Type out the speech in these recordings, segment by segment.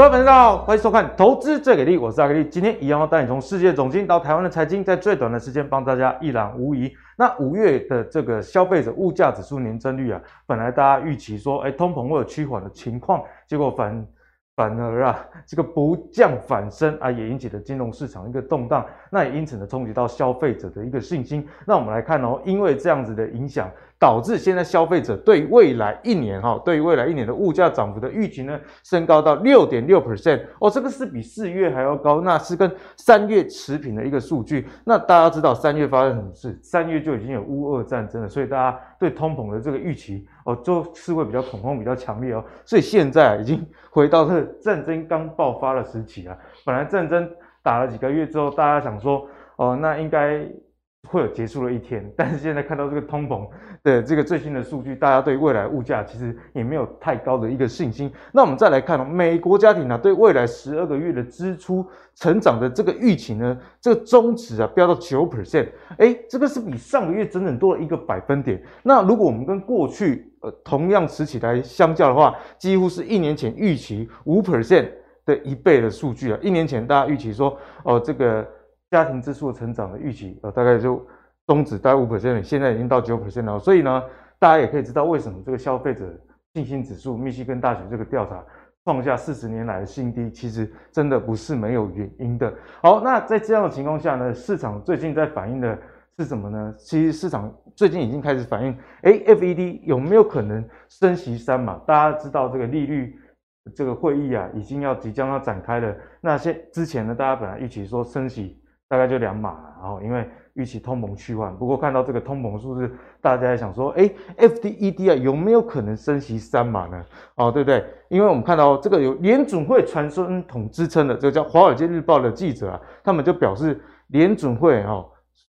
各位朋友大家好，欢迎收看《投资最给力》，我是阿格力。今天一样要带你从世界总经到台湾的财经，在最短的时间帮大家一览无遗。那五月的这个消费者物价指数年增率啊，本来大家预期说，哎，通膨会有趋缓的情况，结果反。反而啊，这个不降反升啊，也引起了金融市场一个动荡，那也因此呢冲击到消费者的一个信心。那我们来看哦，因为这样子的影响，导致现在消费者对未来一年哈，对于未来一年的物价涨幅的预期呢，升高到六点六 percent 哦，这个是比四月还要高，那是跟三月持平的一个数据。那大家知道三月发生什么事？三月就已经有乌俄战争了，所以大家对通膨的这个预期。哦，就是会比较恐慌，比较强烈哦，所以现在已经回到这个战争刚爆发的时期啊。本来战争打了几个月之后，大家想说，哦，那应该。会有结束的一天，但是现在看到这个通膨的这个最新的数据，大家对未来物价其实也没有太高的一个信心。那我们再来看，美国家庭呢对未来十二个月的支出成长的这个预期呢，这个中值啊飙到九 percent，哎，这个是比上个月整整多了一个百分点。那如果我们跟过去呃同样时期来相较的话，几乎是一年前预期五 percent 的一倍的数据啊。一年前大家预期说哦这个。家庭支出成长的预期，呃，大概就终止大概五 percent，现在已经到九 percent 了。所以呢，大家也可以知道为什么这个消费者信心指数，密西根大学这个调查创下四十年来的新低，其实真的不是没有原因的。好，那在这样的情况下呢，市场最近在反映的是什么呢？其实市场最近已经开始反映，哎，FED 有没有可能升息三嘛？大家知道这个利率这个会议啊，已经要即将要展开了。那些之前呢，大家本来预期说升息。大概就两码了，然后因为预期通膨趋缓，不过看到这个通膨数字，大家想说，哎，F D E D 啊有没有可能升息三码呢？哦，对不对？因为我们看到这个有联准会传声筒支撑的，这个叫《华尔街日报》的记者啊，他们就表示联准会哦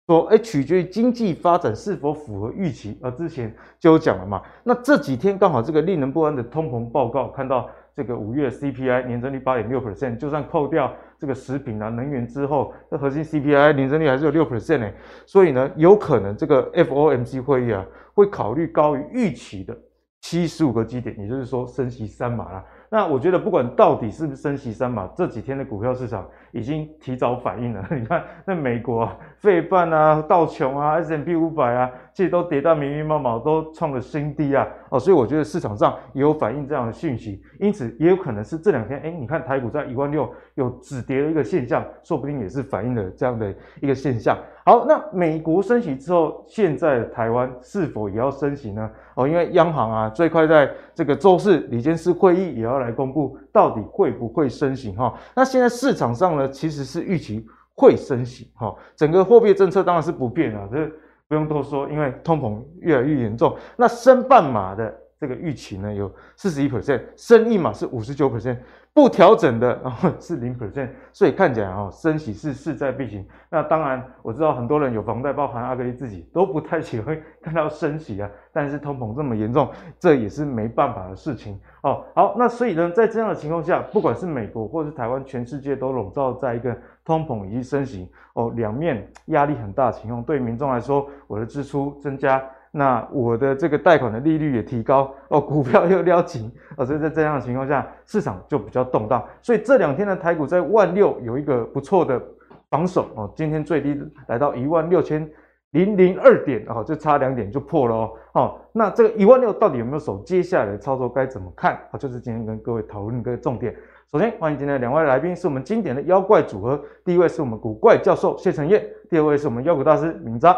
说，哎，取决于经济发展是否符合预期，而之前就有讲了嘛。那这几天刚好这个令人不安的通膨报告，看到这个五月 CPI 年增率八点六 percent，就算扣掉。这个食品啊，能源之后，这核心 CPI 年增率还是有六 percent 呢，所以呢，有可能这个 FOMC 会议啊，会考虑高于预期的七十五个基点，也就是说升息三码啦。那我觉得不管到底是不是升息三码，这几天的股票市场已经提早反应了。你看，那美国啊，费半啊、道琼啊、S M P 五百啊，其实都跌到密密麻麻，都创了新低啊。哦，所以我觉得市场上也有反映这样的讯息，因此也有可能是这两天，哎，你看台股在一万六有止跌的一个现象，说不定也是反映了这样的一个现象。好，那美国升息之后，现在台湾是否也要升息呢？哦，因为央行啊，最快在这个周四理监事会议也要来公布到底会不会升息哈。那现在市场上呢，其实是预期会升息哈。整个货币政策当然是不变啊，这不用多说，因为通膨越来越严重。那升半码的这个预期呢，有四十一 percent，升一码是五十九 percent。不调整的哦是零 percent，所以看起来哦升息是势在必行。那当然我知道很多人有房贷，包含阿格力自己都不太喜欢看到升息啊。但是通膨这么严重，这也是没办法的事情哦。好，那所以呢，在这样的情况下，不管是美国或是台湾，全世界都笼罩在一个通膨以及升息哦两面压力很大的情况。对民众来说，我的支出增加。那我的这个贷款的利率也提高哦，股票又撩紧哦，所以在这样的情况下，市场就比较动荡。所以这两天的台股在万六有一个不错的防守哦，今天最低来到一万六千零零二点哦，就差两点就破了哦。哦，那这个一万六到底有没有守？接下来的操作该怎么看？啊，就是今天跟各位讨论一个重点。首先欢迎今天的两位来宾，是我们经典的妖怪组合，第一位是我们古怪教授谢承业，第二位是我们妖股大师明章。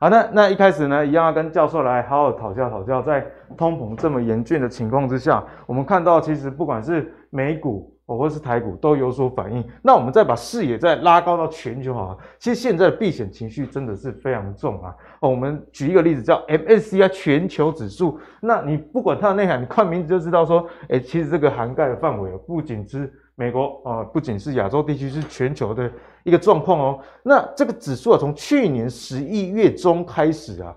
好，的那一开始呢，一样要跟教授来好好讨教讨教，在通膨这么严峻的情况之下，我们看到其实不管是美股或者是台股都有所反应。那我们再把视野再拉高到全球好了，其实现在的避险情绪真的是非常重啊。哦，我们举一个例子叫 MSCI 全球指数，那你不管它的内涵，你看名字就知道说，哎，其实这个涵盖的范围不仅是。美国啊，不仅是亚洲地区，是全球的一个状况哦。那这个指数啊，从去年十一月中开始啊，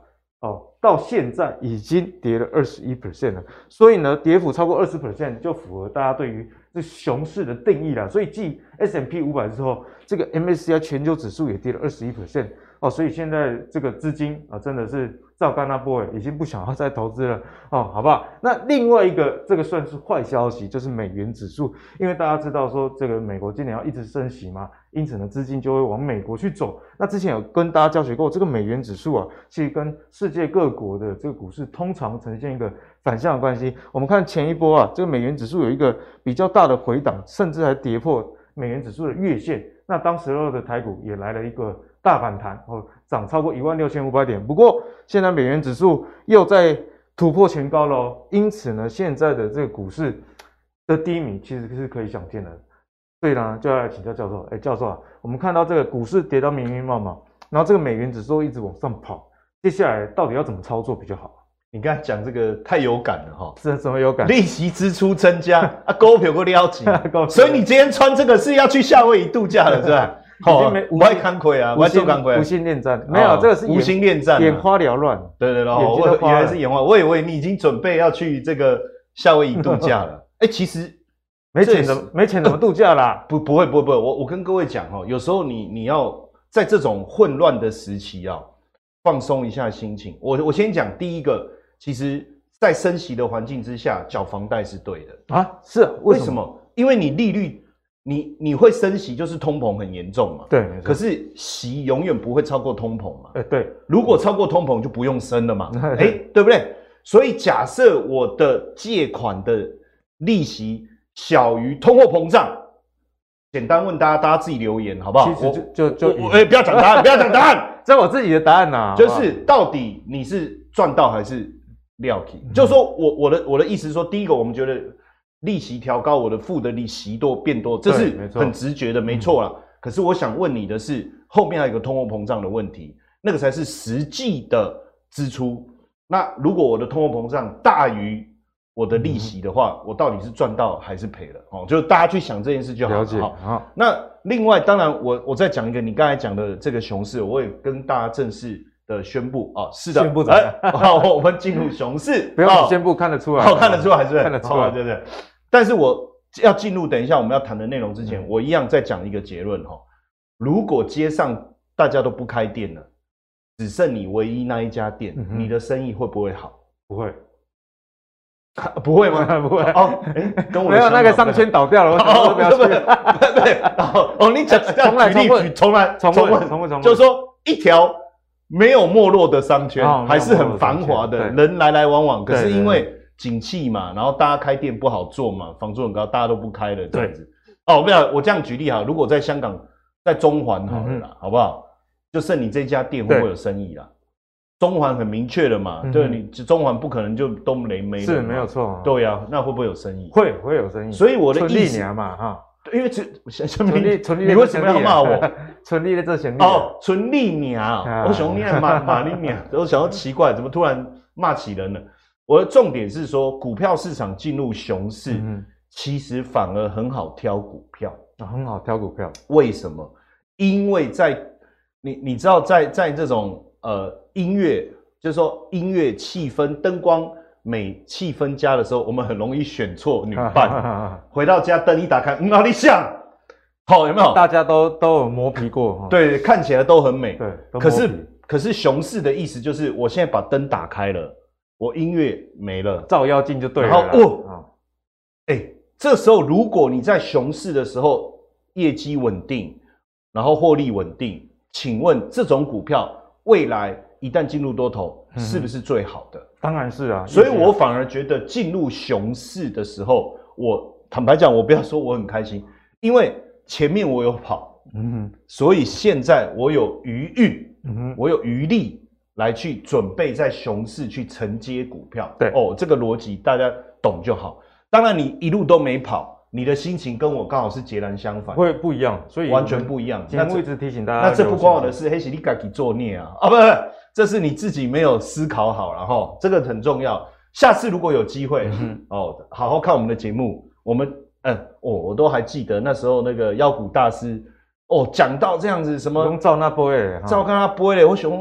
到现在已经跌了二十一 percent 了。所以呢，跌幅超过二十 percent 就符合大家对于这熊市的定义了。所以继 S M P 五百之后，这个 M A C I 全球指数也跌了二十一 percent 哦。所以现在这个资金啊，真的是照干那波，已经不想要再投资了哦，好不好？那另外一个这个算是坏消息，就是美元指数，因为大家知道说这个美国今年要一直升息嘛，因此呢，资金就会往美国去走。那之前有跟大家教学过，这个美元指数啊，其实跟世界各国的这个股市通常呈现一个。反向的关系，我们看前一波啊，这个美元指数有一个比较大的回档，甚至还跌破美元指数的月线。那当时候的台股也来了一个大反弹，哦，涨超过一万六千五百点。不过现在美元指数又在突破前高了哦，因此呢，现在的这个股市的低迷其实是可以想见的。所以呢，就要来请教教授，哎，教授啊，我们看到这个股市跌到密密麻麻，然后这个美元指数一直往上跑，接下来到底要怎么操作比较好？你刚才讲这个太有感了哈，是怎么有感？利息支出增加啊，股票过撩起，所以你今天穿这个是要去夏威夷度假了是吧？好，不爱看亏啊，不爱做干亏，无心恋战，没有这个是无心恋战，眼花缭乱。对对对，我原来是眼花，我以为你已经准备要去这个夏威夷度假了。哎，其实没钱怎么没钱怎么 度假啦？不不会不会不会，我我跟各位讲哦，有时候你你要在这种混乱的时期啊，放松一下心情。我我先讲第一个。其实，在升息的环境之下，缴房贷是对的啊。是？为什么？因为你利率，你你会升息，就是通膨很严重嘛。对。可是息永远不会超过通膨嘛。哎，对。如果超过通膨，就不用升了嘛。哎，对不对？所以假设我的借款的利息小于通货膨胀，简单问大家，大家自己留言好不好？其实就就就，哎，不要讲答案，不要讲答案，这我自己的答案呐。就是到底你是赚到还是？料体，就是说我我的我的意思是说，第一个我们觉得利息调高，我的付的利息多变多，这是很直觉的，没错啦。可是我想问你的是，后面还有一个通货膨胀的问题，那个才是实际的支出。那如果我的通货膨胀大于我的利息的话，我到底是赚到还是赔了？哦，就是大家去想这件事就好。了解。好，那另外当然我我再讲一个你刚才讲的这个熊市，我也跟大家正式。的宣布啊，是的，宣布怎么样？好，我们进入熊市，不用宣布，看得出来，好，看得出来，还是看得出来，对不对？但是我要进入，等一下我们要谈的内容之前，我一样再讲一个结论哈。如果街上大家都不开店了，只剩你唯一那一家店，你的生意会不会好？不会，不会吗？不会哦，哎，跟我没有那个商圈倒掉了，哦，不要去，对，哦，你讲 重来，重问，重来，重问，重问，重问，就是说一条。没有没落的商圈，还是很繁华的，人来来往往。可是因为景气嘛，然后大家开店不好做嘛，房租很高，大家都不开了这样子。哦，不要，我这样举例哈，如果在香港，在中环好了啦，好不好？就剩你这家店会不会有生意啦？中环很明确的嘛，对，你中环不可能就都没没了，是没有错。对呀，那会不会有生意？会会有生意。所以我的意思嘛，哈。因为 存存利存利，你为什么要骂我？存利的这钱哦，存利鸟，我想你还骂骂你鸟，我想要奇怪，怎么突然骂起人了？我的重点是说，股票市场进入熊市，其实反而很好挑股票啊，很好挑股票。为什么？因为在你你知道，在在这种呃音乐，就是说音乐气氛灯光。美气氛佳的时候，我们很容易选错女 伴。回到家灯一打开，哪里像？好，有没有？大家都都有磨皮过，对，看起来都很美。对，可是可是熊市的意思就是，我现在把灯打开了，我音乐没了，照妖镜就对了。然后哦，哎、欸，这时候如果你在熊市的时候业绩稳定，然后获利稳定，请问这种股票未来一旦进入多头，是不是最好的？当然是啊，所以我反而觉得进入熊市的时候，我坦白讲，我不要说我很开心，因为前面我有跑，嗯哼，所以现在我有余裕，嗯哼，我有余力来去准备在熊市去承接股票。对哦，这个逻辑大家懂就好。当然你一路都没跑，你的心情跟我刚好是截然相反，会不一样，所以完全不一样。节目一直提醒大家，那这不关我的事，黑是你自己作孽啊！啊，不不。这是你自己没有思考好，然后这个很重要。下次如果有机会，嗯、哦，好好看我们的节目。我们，嗯，哦，我都还记得那时候那个妖股大师，哦，讲到这样子什么，照那波诶，照看他波诶，我想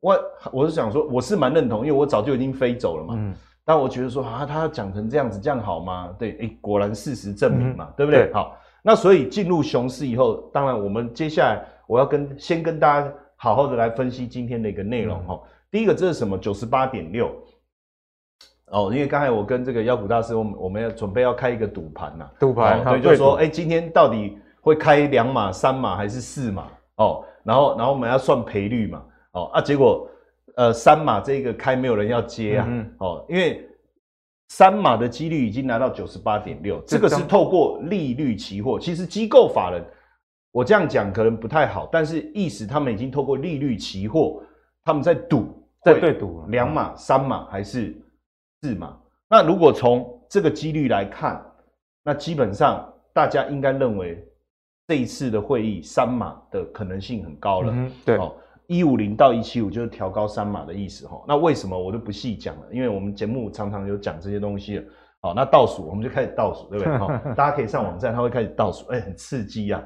我我是想说，我是蛮认同，因为我早就已经飞走了嘛。嗯、但我觉得说啊，他讲成这样子，这样好吗？对，哎，果然事实证明嘛，嗯、对不对？对好，那所以进入熊市以后，当然我们接下来我要跟先跟大家好好的来分析今天的一个内容哈。嗯、第一个，这是什么？九十八点六。哦，因为刚才我跟这个妖股大师，我们我们要准备要开一个赌盘呐，赌盘，对，就是说，哎，今天到底会开两码、三码还是四码？哦，然后然后我们要算赔率嘛，哦啊，结果呃三码这个开没有人要接啊，嗯、哦，因为三码的几率已经拿到九十八点六，这个是透过利率期货，其实机构法人，我这样讲可能不太好，但是意思他们已经透过利率期货，他们在赌，在对赌两码、三码还是？四码？那如果从这个几率来看，那基本上大家应该认为这一次的会议三码的可能性很高了。嗯、对，哦，一五零到一七五就是调高三码的意思哈。那为什么我就不细讲了？因为我们节目常常有讲这些东西了。好，那倒数我们就开始倒数，对不对？好，大家可以上网站，它会开始倒数，哎，很刺激啊！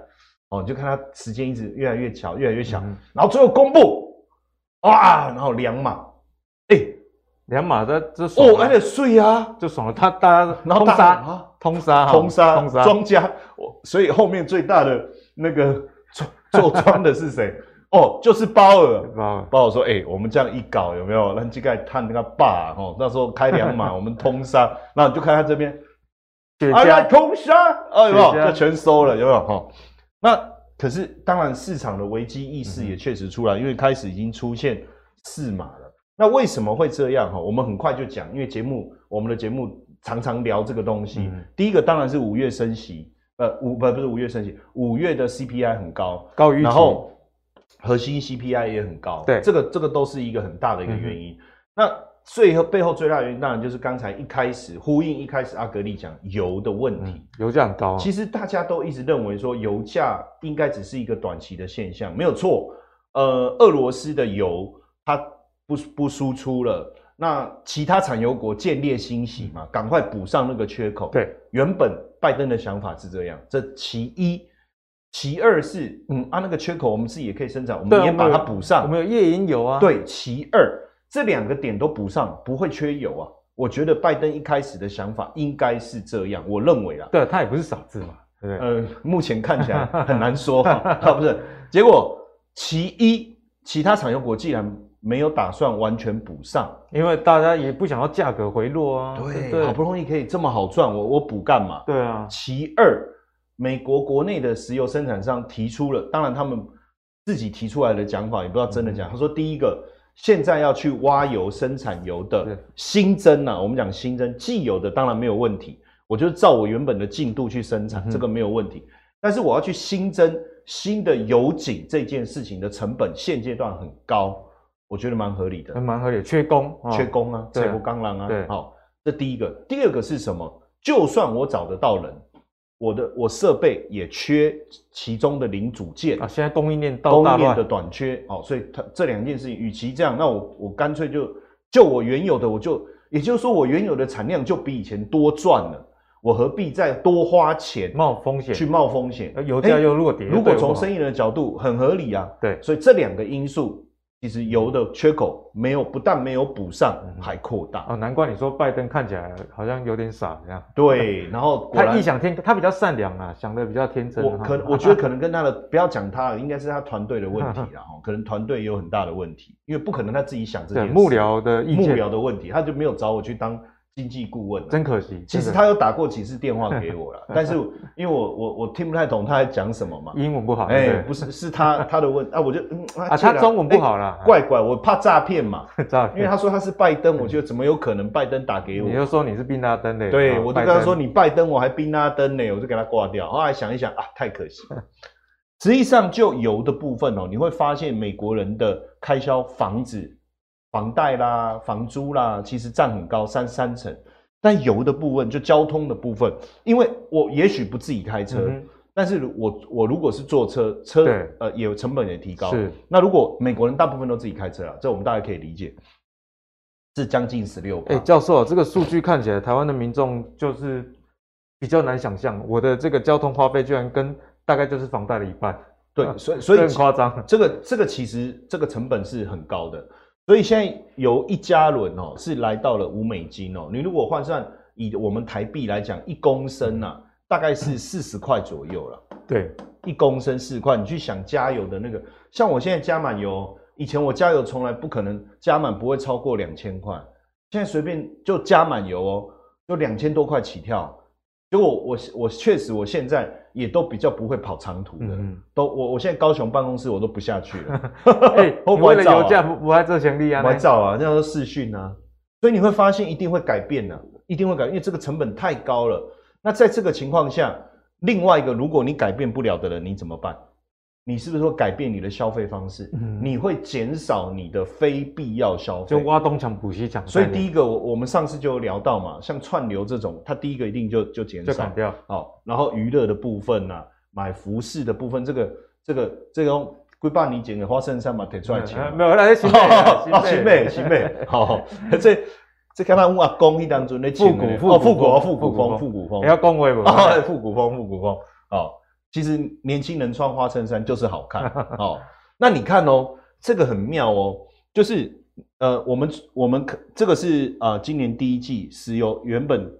哦，你就看它时间一直越来越巧，越来越巧，嗯、然后最后公布，哇，然后两码，哎。两码的这哦，而且税啊，就爽了。他大家然后通杀啊，通杀，通杀，通杀庄家。所以后面最大的那个做做庄的是谁？哦，就是包尔。包尔说：“哎，我们这样一搞，有没有？让这个探那个霸哦，那时候开两码，我们通杀。那你就看他这边，哎呀，通杀，哎呦，就全收了，有没有？哈，那可是当然市场的危机意识也确实出来，因为开始已经出现四码了。”那为什么会这样哈？我们很快就讲，因为节目我们的节目常常聊这个东西。嗯、第一个当然是五月升息，呃，五不不是五月升息，五月的 CPI 很高，高于然后核心 CPI 也很高，对，这个这个都是一个很大的一个原因。嗯、那最后背后最大的原因当然就是刚才一开始呼应一开始阿格力讲油的问题，嗯、油价很高、啊。其实大家都一直认为说油价应该只是一个短期的现象，没有错。呃，俄罗斯的油它。不不输出了，那其他产油国见猎心喜嘛，赶快补上那个缺口。对，原本拜登的想法是这样，这其一，其二是，嗯啊，那个缺口我们自己也可以生产，我们也把它补上。我们有页岩油啊。对，其二，这两个点都补上，不会缺油啊。我觉得拜登一开始的想法应该是这样，我认为啊。对，他也不是傻子嘛，对不对？呃，目前看起来很难说 哈，不是。结果其一，其他产油国既然没有打算完全补上，因为大家也不想要价格回落啊。对，对好不容易可以这么好赚，我我补干嘛？对啊。其二，美国国内的石油生产商提出了，当然他们自己提出来的讲法也不知道真的假。嗯、他说，第一个，现在要去挖油生产油的新增啊，我们讲新增既有的当然没有问题，我就照我原本的进度去生产，这个没有问题。但是我要去新增新的油井这件事情的成本现阶段很高。我觉得蛮合理的，蛮合理，缺工，缺工啊，采不钢啊，对，好，这第一个，第二个是什么？就算我找得到人，我的我设备也缺其中的零组件啊，现在供应链供应链的短缺，哦，所以它这两件事情，与其这样，那我我干脆就就我原有的，我就也就是说，我原有的产量就比以前多赚了，我何必再多花钱冒风险去冒风险？油价又落跌，如果从生意人的角度很合理啊，对，所以这两个因素。其实油的缺口没有，不但没有补上，还扩大。哦，难怪你说拜登看起来好像有点傻这样。对，然后他异想天，他比较善良啊，想的比较天真。我可能我觉得可能跟他的不要讲他，应该是他团队的问题啦。可能团队也有很大的问题，因为不可能他自己想这件事。幕僚的意见，幕僚的问题，他就没有找我去当。经济顾问，真可惜。其实他有打过几次电话给我了，但是因为我我我听不太懂他在讲什么嘛，英文不好。哎，不是，是他 他的问啊，我就嗯啊，他中文不好啦，怪怪，我怕诈骗嘛，诈骗。因为他说他是拜登，我觉得怎么有可能拜登打给我？你就说你是宾拉登的，对，我就跟他说你拜登，我还宾拉登呢，我就给他挂掉。后来想一想啊，太可惜。实际上就油的部分哦，你会发现美国人的开销，房子、房贷啦、房租啦，其实占很高，三三成。但油的部分，就交通的部分，因为我也许不自己开车，嗯、但是我我如果是坐车，车对呃也有成本也提高。是，那如果美国人大部分都自己开车啊，这我们大家可以理解，是将近十六。哎，教授，这个数据看起来，台湾的民众就是比较难想象，我的这个交通花费居然跟大概就是房贷的一半。对，所以所以很夸张。这个这个其实这个成本是很高的。所以现在油一加仑哦，是来到了五美金哦。你如果换算以我们台币来讲，一公升呐、啊，大概是四十块左右了。对，一公升四十块，你去想加油的那个，像我现在加满油，以前我加油从来不可能加满不会超过两千块，现在随便就加满油哦，就两千多块起跳。结果我我确实我现在也都比较不会跑长途的，嗯、都我我现在高雄办公室我都不下去了。哎、欸，我为了油价不不爱做强力啊，我照啊，那样都视讯啊，所以你会发现一定会改变的，一定会改變，因为这个成本太高了。那在这个情况下，另外一个如果你改变不了的人，你怎么办？你是不是说改变你的消费方式？嗯、你会减少你的非必要消费，就挖东墙补西墙。所以第一个，我我们上次就有聊到嘛，像串流这种，它第一个一定就就减少，就掉。好，然后娱乐的部分呐、啊，买服饰的部分，这个这个这种归爸你剪的花衬衫嘛，得赚钱。没有，那是新妹，新美，新美。好，这这看他阿公一当中的复古复复古复古风复古风，你要恭维不？复古风复古风，好。其实年轻人穿花衬衫就是好看 哦。那你看哦，这个很妙哦，就是呃，我们我们可这个是呃，今年第一季石油原本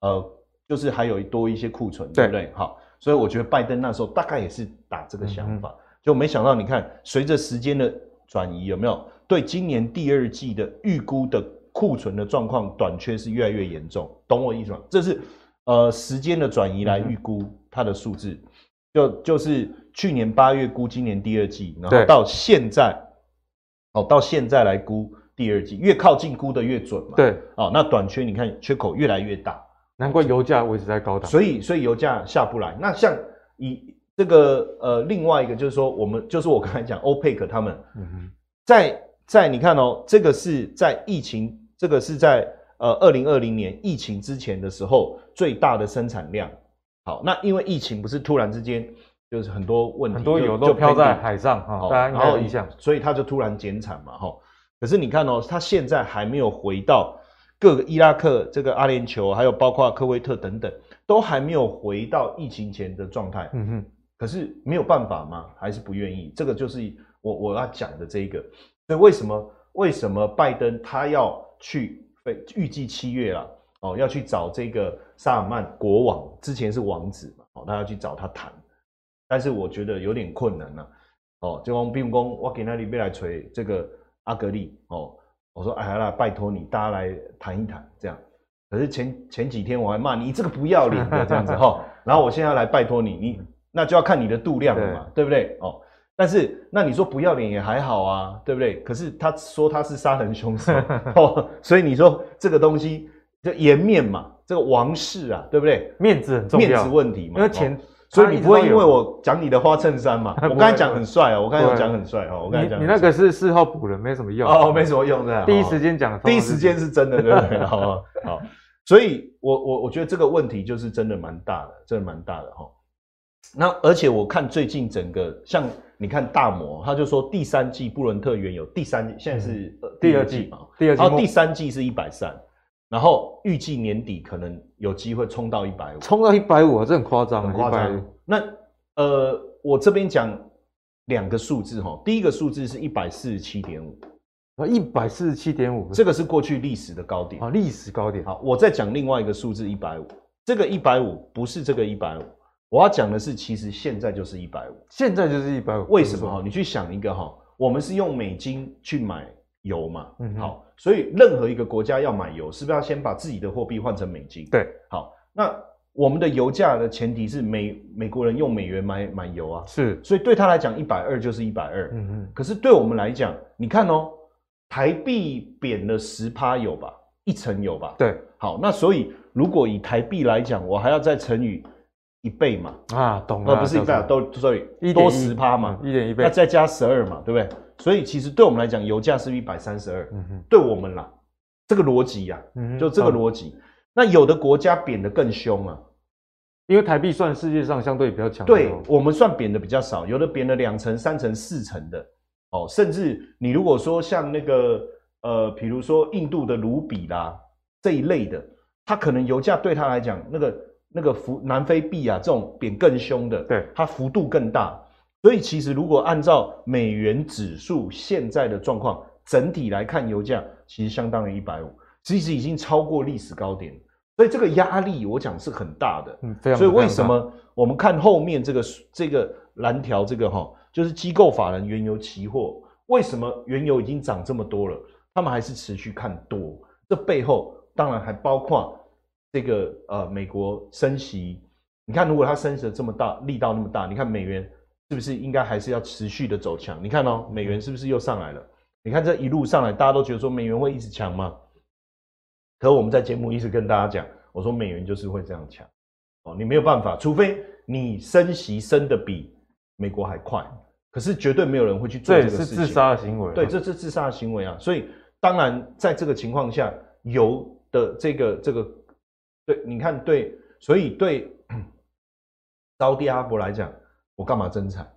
呃，就是还有多一些库存，对不对？好，所以我觉得拜登那时候大概也是打这个想法，嗯、就没想到你看，随着时间的转移，有没有对今年第二季的预估的库存的状况短缺是越来越严重？懂我意思吗？这是呃时间的转移来预估它的数字。就就是去年八月估今年第二季，然后到现在，哦，到现在来估第二季，越靠近估的越准嘛。对，哦，那短缺你看缺口越来越大，难怪油价维持在高档。所以，所以油价下不来。那像以这个呃，另外一个就是说，我们就是我刚才讲欧佩克他们，嗯哼，在在你看哦，这个是在疫情，这个是在呃二零二零年疫情之前的时候最大的生产量。好，那因为疫情不是突然之间，就是很多问题，很多油都飘在海上哈，大家应该有印象，所以它就突然减产嘛哈。可是你看哦，它现在还没有回到各个伊拉克、这个阿联酋，还有包括科威特等等，都还没有回到疫情前的状态。嗯哼。可是没有办法吗？还是不愿意？这个就是我我要讲的这一个。所以为什么为什么拜登他要去？预计七月了。哦，要去找这个萨尔曼国王，之前是王子嘛，哦，他要去找他谈，但是我觉得有点困难呐、啊，哦，就讲比如讲，我给那里边来锤这个阿格力，哦，我说哎呀啦，拜托你，大家来谈一谈，这样，可是前前几天我还骂你，你这个不要脸的这样子哈、哦，然后我现在要来拜托你，你那就要看你的度量了嘛，对，对不对？哦，但是那你说不要脸也还好啊，对不对？可是他说他是杀人凶手，哦，所以你说这个东西。就颜面嘛，这个王室啊，对不对？面子很重要，面子问题嘛。因为钱，所以你不会因为我讲你的花衬衫嘛？我刚才讲很帅哦，我刚才讲很帅哦，我刚才讲。你那个是事后补的，没什么用哦，没什么用的。第一时间讲，第一时间是真的，对不对？好好，所以我我我觉得这个问题就是真的蛮大的，真的蛮大的哈。那而且我看最近整个像你看大摩，他就说第三季布伦特原油第三季现在是第二季嘛，第二季，然后第三季是一百三。然后预计年底可能有机会冲到一百五，冲到一百五，这很夸张，很夸张。那呃，我这边讲两个数字哈，第一个数字是一百四十七点五，啊，一百四十七点五，这个是过去历史的高点啊，历史高点。好，我再讲另外一个数字一百五，这个一百五不是这个一百五，我要讲的是，其实现在就是一百五，现在就是一百五。为什么哈？你去想一个哈，我们是用美金去买油嘛，嗯，好。所以，任何一个国家要买油，是不是要先把自己的货币换成美金？对，好，那我们的油价的前提是美美国人用美元买买油啊，是，所以对他来讲，一百二就是一百二。嗯嗯。可是对我们来讲，你看哦，台币贬了十趴有吧？一成有吧？对，好，那所以如果以台币来讲，我还要再乘以一倍嘛？啊，懂了，不是一倍，都所以多十趴嘛，一点一倍，那再加十二嘛，对不对？所以其实对我们来讲，油价是一百三十二。嗯哼，对我们啦，这个逻辑呀，嗯，就这个逻辑。那有的国家贬得更凶啊，因为台币算世界上相对比较强。对，我们算贬的比较少，有的贬了两成、三成、四成的。哦，甚至你如果说像那个呃，比如说印度的卢比啦这一类的，它可能油价对它来讲，那个那个幅南非币啊这种贬更凶的，对，它幅度更大。所以其实如果按照美元指数现在的状况，整体来看，油价其实相当于一百五，其实已经超过历史高点，所以这个压力我讲是很大的。嗯，非常。所以为什么我们看后面这个这个蓝条这个哈，就是机构法人原油期货，为什么原油已经涨这么多了，他们还是持续看多？这背后当然还包括这个呃美国升息，你看如果它升息这么大，力道那么大，你看美元。是不是应该还是要持续的走强？你看哦，美元是不是又上来了？你看这一路上来，大家都觉得说美元会一直强吗？可我们在节目一直跟大家讲，我说美元就是会这样强哦，你没有办法，除非你升息升的比美国还快，可是绝对没有人会去做这个事情。这是自杀的行为。对，这是自杀的行为啊！所以当然在这个情况下，油的这个这个，对，你看对，所以对 沙特阿伯来讲。我干嘛增产？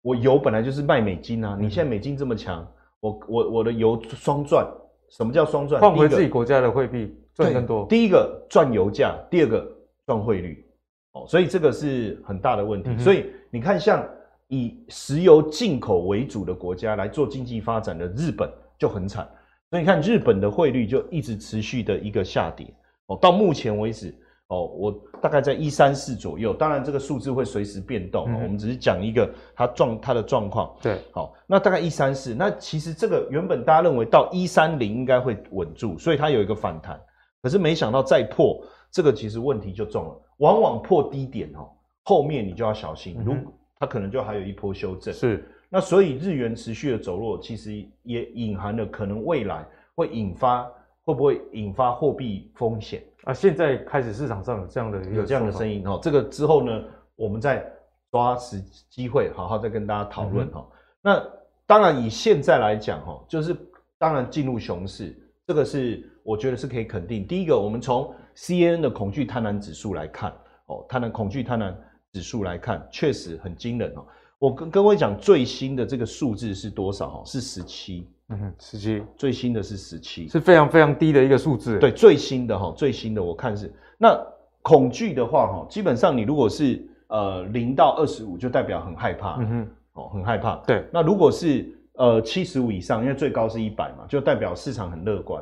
我油本来就是卖美金啊！你现在美金这么强，我我我的油双赚。什么叫双赚？换回自己国家的汇币赚更多。第一个赚油价，第二个赚汇率。哦，所以这个是很大的问题。所以你看，像以石油进口为主的国家来做经济发展的日本就很惨。所以你看日本的汇率就一直持续的一个下跌。哦，到目前为止。哦，我大概在一三四左右，当然这个数字会随时变动。嗯、我们只是讲一个它状它的状况。对，好，那大概一三四，那其实这个原本大家认为到一三零应该会稳住，所以它有一个反弹。可是没想到再破这个，其实问题就重了。往往破低点哦，后面你就要小心，如、嗯、它可能就还有一波修正。是，那所以日元持续的走弱，其实也隐含了可能未来会引发会不会引发货币风险。啊，现在开始市场上有这样的有这样的声音哈，这个之后呢，我们再抓时机会好好再跟大家讨论哈。那当然以现在来讲哈，就是当然进入熊市，这个是我觉得是可以肯定。第一个，我们从 CNN 的恐惧贪婪指数来看哦，贪婪恐惧贪婪指数来看，确实很惊人哦。我跟各位讲最新的这个数字是多少哈？是十七。嗯，十七，最新的是十七，是非常非常低的一个数字。对，最新的哈，最新的我看是那恐惧的话哈，基本上你如果是呃零到二十五，就代表很害怕，嗯哼，哦，很害怕。对，那如果是呃七十五以上，因为最高是一百嘛，就代表市场很乐观。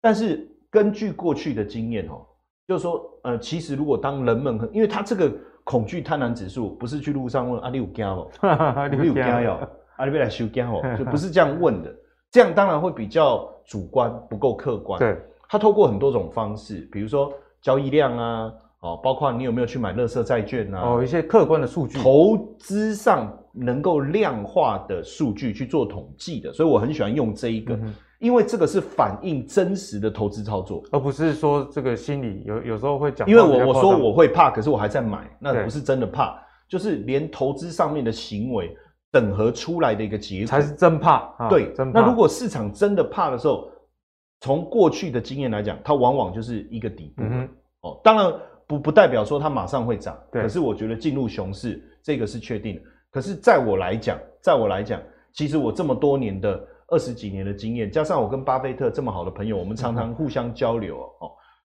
但是根据过去的经验哦，就是说呃，其实如果当人们很，因为它这个恐惧贪婪指数不是去路上问啊，你有惊不？你有惊哟？啊，你别来修惊哦，就不是这样问的。这样当然会比较主观，不够客观。对，他透过很多种方式，比如说交易量啊，哦，包括你有没有去买垃圾债券啊，哦，一些客观的数据，投资上能够量化的数据去做统计的。所以我很喜欢用这一个，嗯、因为这个是反映真实的投资操作，而不是说这个心理有有时候会讲。因为我我说我会怕，可是我还在买，那不是真的怕，就是连投资上面的行为。整合出来的一个结果才是真怕，啊、对，真怕。那如果市场真的怕的时候，从过去的经验来讲，它往往就是一个底部。嗯、哦，当然不不代表说它马上会涨，可是我觉得进入熊市这个是确定的。可是在我来讲，在我来讲，其实我这么多年的二十几年的经验，加上我跟巴菲特这么好的朋友，我们常常互相交流哦。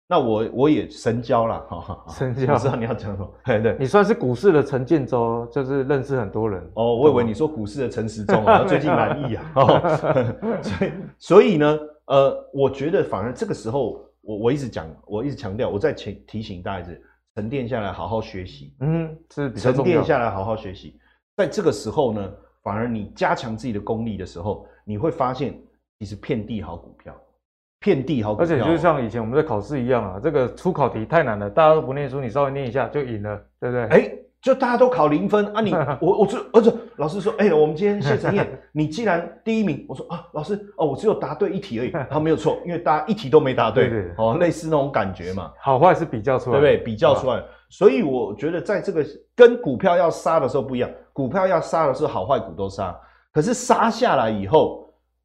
那我我也神交了，哈，神交，我知道你要讲什么，对对，你算是股市的陈建州，就是认识很多人。哦，我以为你说股市的陈时中啊，最近满意啊，所以所以呢，呃，我觉得反而这个时候，我我一直讲，我一直强调，我在提提醒大家是沉淀下来，好好学习，嗯，是比较，沉淀下来，好好学习，在这个时候呢，反而你加强自己的功力的时候，你会发现其实遍地好股票。遍地好股票，而且就像以前我们在考试一样啊，这个出考题太难了，大家都不念书，你稍微念一下就赢了，对不对？哎、欸，就大家都考零分啊你！你我我这儿子老师说，哎、欸，我们今天谢晨燕，你既然第一名，我说啊，老师哦，我只有答对一题而已，他没有错，因为大家一题都没答对，哦，类似那种感觉嘛。好坏是比较出来，对不对？比较出来，所以我觉得在这个跟股票要杀的时候不一样，股票要杀的时候好坏股都杀，可是杀下来以后。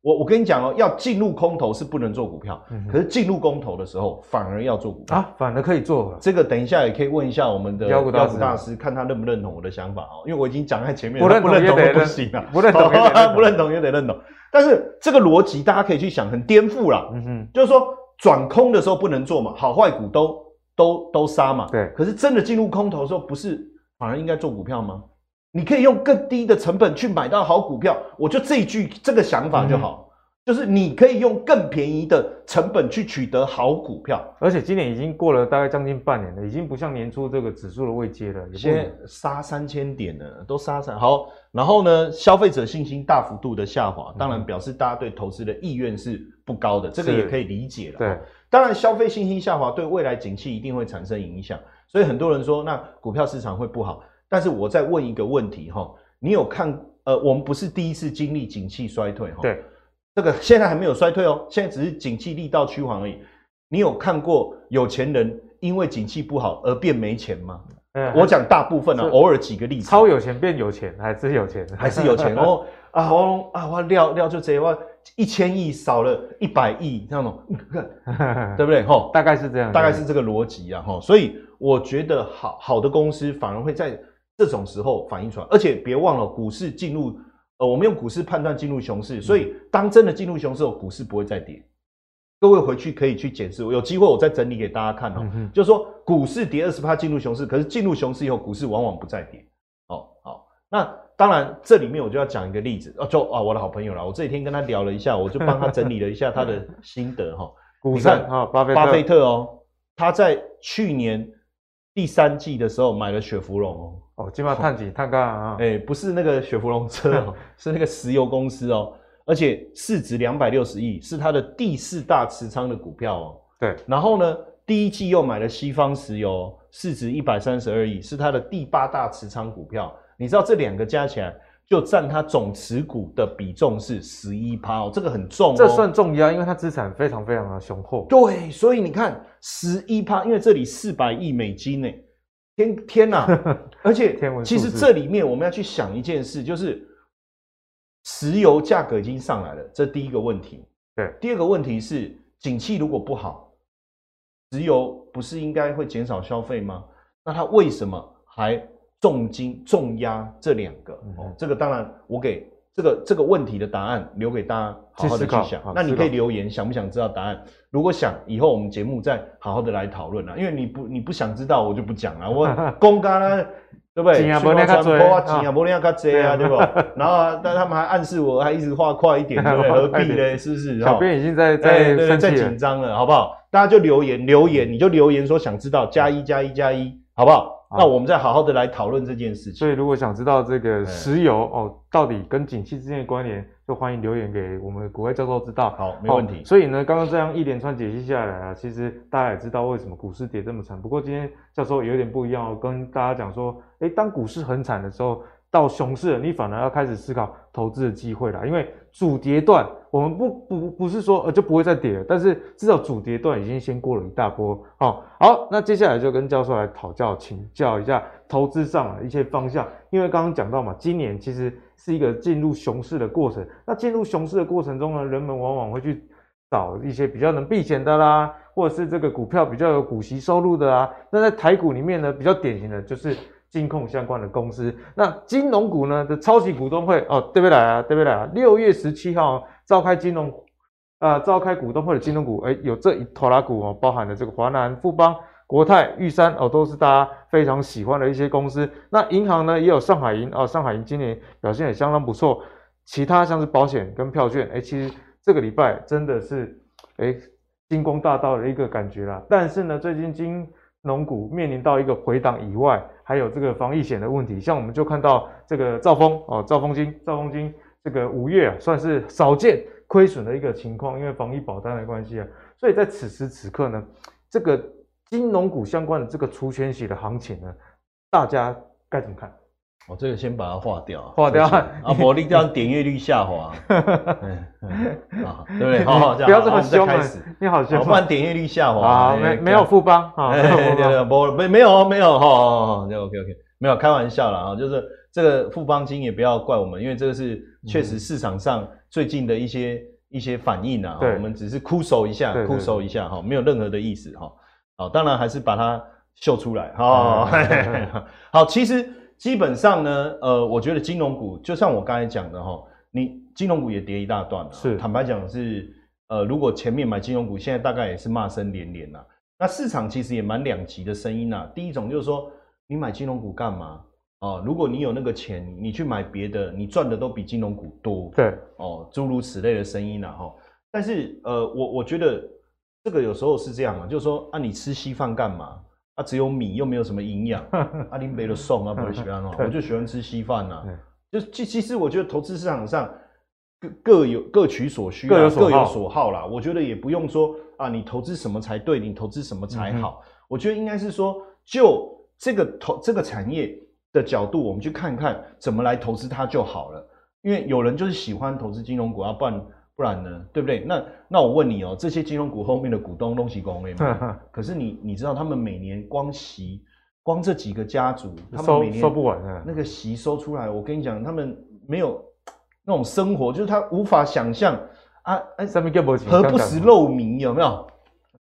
我我跟你讲哦，要进入空头是不能做股票，嗯、可是进入空头的时候反而要做股票啊，反而可以做。这个等一下也可以问一下我们的妖股大师，看他认不认同我的想法哦。因为我已经讲在前面，不认同 也得不行啊，不认同不认同也得认同。但是这个逻辑大家可以去想，很颠覆啦。嗯哼，就是说转空的时候不能做嘛，好坏股都都都杀嘛。对。可是真的进入空头的时候，不是反而应该做股票吗？你可以用更低的成本去买到好股票，我就这一句这个想法就好。嗯就是你可以用更便宜的成本去取得好股票，而且今年已经过了大概将近半年了，已经不像年初这个指数的位阶了，先杀三千点了，都杀三好。然后呢，消费者信心大幅度的下滑，当然表示大家对投资的意愿是不高的，这个也可以理解了。对，当然消费信心下滑对未来景气一定会产生影响，所以很多人说那股票市场会不好。但是我再问一个问题哈，你有看？呃，我们不是第一次经历景气衰退哈。对。这个现在还没有衰退哦，现在只是景气力道趋缓而已。你有看过有钱人因为景气不好而变没钱吗？嗯，我讲大部分啊，偶尔几个例子。超有钱变有钱，还是有钱，还是有钱哦。啊，我啊，我料料就这样，我一千亿少了一百亿，这样子，对不对？吼，大概是这样，大概是这个逻辑啊，吼。所以我觉得好好的公司反而会在这种时候反映出来，而且别忘了股市进入。呃，我们用股市判断进入熊市，所以当真的进入熊市后，股市不会再跌。各位回去可以去检视，我有机会我再整理给大家看哦。嗯、就是说股市跌二十趴进入熊市，可是进入熊市以后，股市往往不再跌。哦，好，那当然这里面我就要讲一个例子哦，就啊我的好朋友啦，我这几天跟他聊了一下，我就帮他整理了一下他的 心得哈。股神啊，巴菲特巴菲特哦，他在去年第三季的时候买了雪佛龙哦。哦，金马碳几碳钢啊？哎，不是那个雪佛龙车哦，是那个石油公司哦，而且市值两百六十亿，是它的第四大持仓的股票哦。对，然后呢，第一季又买了西方石油，市值一百三十二亿，是它的第八大持仓股票。你知道这两个加起来就占它总持股的比重是十一趴哦，这个很重哦。这算重压，因为它资产非常非常的雄厚。对，所以你看十一趴，因为这里四百亿美金呢。天天呐、啊！而且其实这里面我们要去想一件事，就是石油价格已经上来了，这第一个问题。对，第二个问题是，景气如果不好，石油不是应该会减少消费吗？那它为什么还重金重压这两个？哦，这个当然我给。这个这个问题的答案留给大家好好的去想，那你可以留言想不想知道答案？如果想，以后我们节目再好好的来讨论啊。因为你不你不想知道，我就不讲了。我 公干呢，对不对？不要卡多啊，钱啊，不要卡多啊，对不？然后，但他们还暗示我，还一直画快一点，对不对？何必呢？是不是？小编已经在在在在紧张了，好不好？大家就留言留言，你就留言说想知道，加一加一加一，好不好？那我们再好好的来讨论这件事情。所以，如果想知道这个石油哦，到底跟景气之间的关联，就欢迎留言给我们国外教授知道。好，没问题。所以呢，刚刚这样一连串解析下来啊，其实大家也知道为什么股市跌这么惨。不过今天教授有点不一样哦，跟大家讲说，诶，当股市很惨的时候。到熊市了，你反而要开始思考投资的机会了，因为主跌段我们不不不是说呃就不会再跌了，但是至少主跌段已经先过了一大波。好，好，那接下来就跟教授来讨教请教一下投资上的一些方向，因为刚刚讲到嘛，今年其实是一个进入熊市的过程。那进入熊市的过程中呢，人们往往会去找一些比较能避险的啦，或者是这个股票比较有股息收入的啊。那在台股里面呢，比较典型的就是。金控相关的公司，那金融股呢的超级股东会哦，对不对啊？对不对啊？六月十七号召开金融啊、召开股东会的金融股，诶有这一拖拉股哦，包含了这个华南、富邦、国泰、玉山哦，都是大家非常喜欢的一些公司。那银行呢，也有上海银、哦，上海银今年表现也相当不错。其他像是保险跟票券，诶其实这个礼拜真的是诶金光大道的一个感觉啦。但是呢，最近金龙股面临到一个回档以外。还有这个防疫险的问题，像我们就看到这个兆丰哦，兆丰金，兆丰金这个五月啊，算是少见亏损的一个情况，因为防疫保单的关系啊，所以在此时此刻呢，这个金融股相关的这个除权息的行情呢，大家该怎么看？我这个先把它划掉，划掉啊！我力这样点阅率下滑，嗯嗯啊，对不对？好好，不要这么凶啊！你好凶，不然点阅率下滑啊！没没有富邦啊？对对不没没有没有哈，就 OK OK，没有开玩笑了啊！就是这个富邦金也不要怪我们，因为这个是确实市场上最近的一些一些反应啊，我们只是哭手一下，哭手一下哈，没有任何的意思哈。好，当然还是把它秀出来哈。好，其实。基本上呢，呃，我觉得金融股就像我刚才讲的哈，你金融股也跌一大段了。是，坦白讲是，呃，如果前面买金融股，现在大概也是骂声连连呐。那市场其实也蛮两极的声音呐。第一种就是说，你买金融股干嘛？哦，如果你有那个钱，你去买别的，你赚的都比金融股多。对，哦，诸如此类的声音呐，哈。但是，呃，我我觉得这个有时候是这样啊，就是说，啊，你吃稀饭干嘛？啊，只有米又没有什么营养，啊，你没得送啊，不喜欢哦，我就喜欢吃稀饭呐。就其其实我觉得投资市场上各各有各取所需，各有各有所好啦。我觉得也不用说啊，你投资什么才对，你投资什么才好。我觉得应该是说，就这个投这个产业的角度，我们去看看怎么来投资它就好了。因为有人就是喜欢投资金融股啊，不然不然呢，对不对？那那我问你哦，这些金融股后面的股东东西公会吗？可是你你知道他们每年光息。光这几个家族，他们每年收不完啊！那个息收出来，我跟你讲，他们没有那种生活，就是他无法想象啊！哎，何不食肉糜？有没有？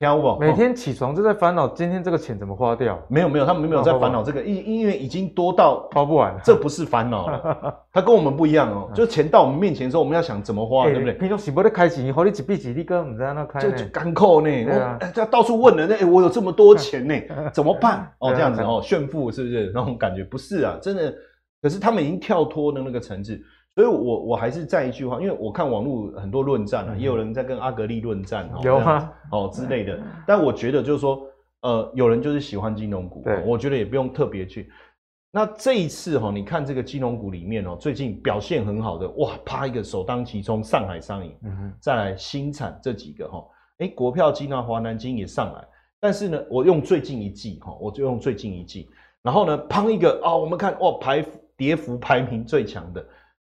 听不？每天起床就在烦恼今天这个钱怎么花掉？没有没有，他们没有在烦恼这个，因因为已经多到花不完，这不是烦恼了。他跟我们不一样哦，就是钱到我们面前的时候，我们要想怎么花，对不对？平常是不得开钱，好你几笔几笔哥，你在那开，就就干扣呢。我他到处问人，哎，我有这么多钱呢，怎么办？哦，这样子哦，炫富是不是那种感觉？不是啊，真的。可是他们已经跳脱了那个层次。所以我，我我还是再一句话，因为我看网络很多论战啊，也有人在跟阿格力论战，有吗？哦之类的。但我觉得就是说，呃，有人就是喜欢金融股，对，我觉得也不用特别去。那这一次哈，你看这个金融股里面哦，最近表现很好的，哇，啪一个首当其冲，上海商银，嗯哼，再来新产这几个哈，哎，国票金啊，华南金也上来。但是呢，我用最近一季哈，我就用最近一季，然后呢，砰一个哦，我们看哇，排跌幅排名最强的。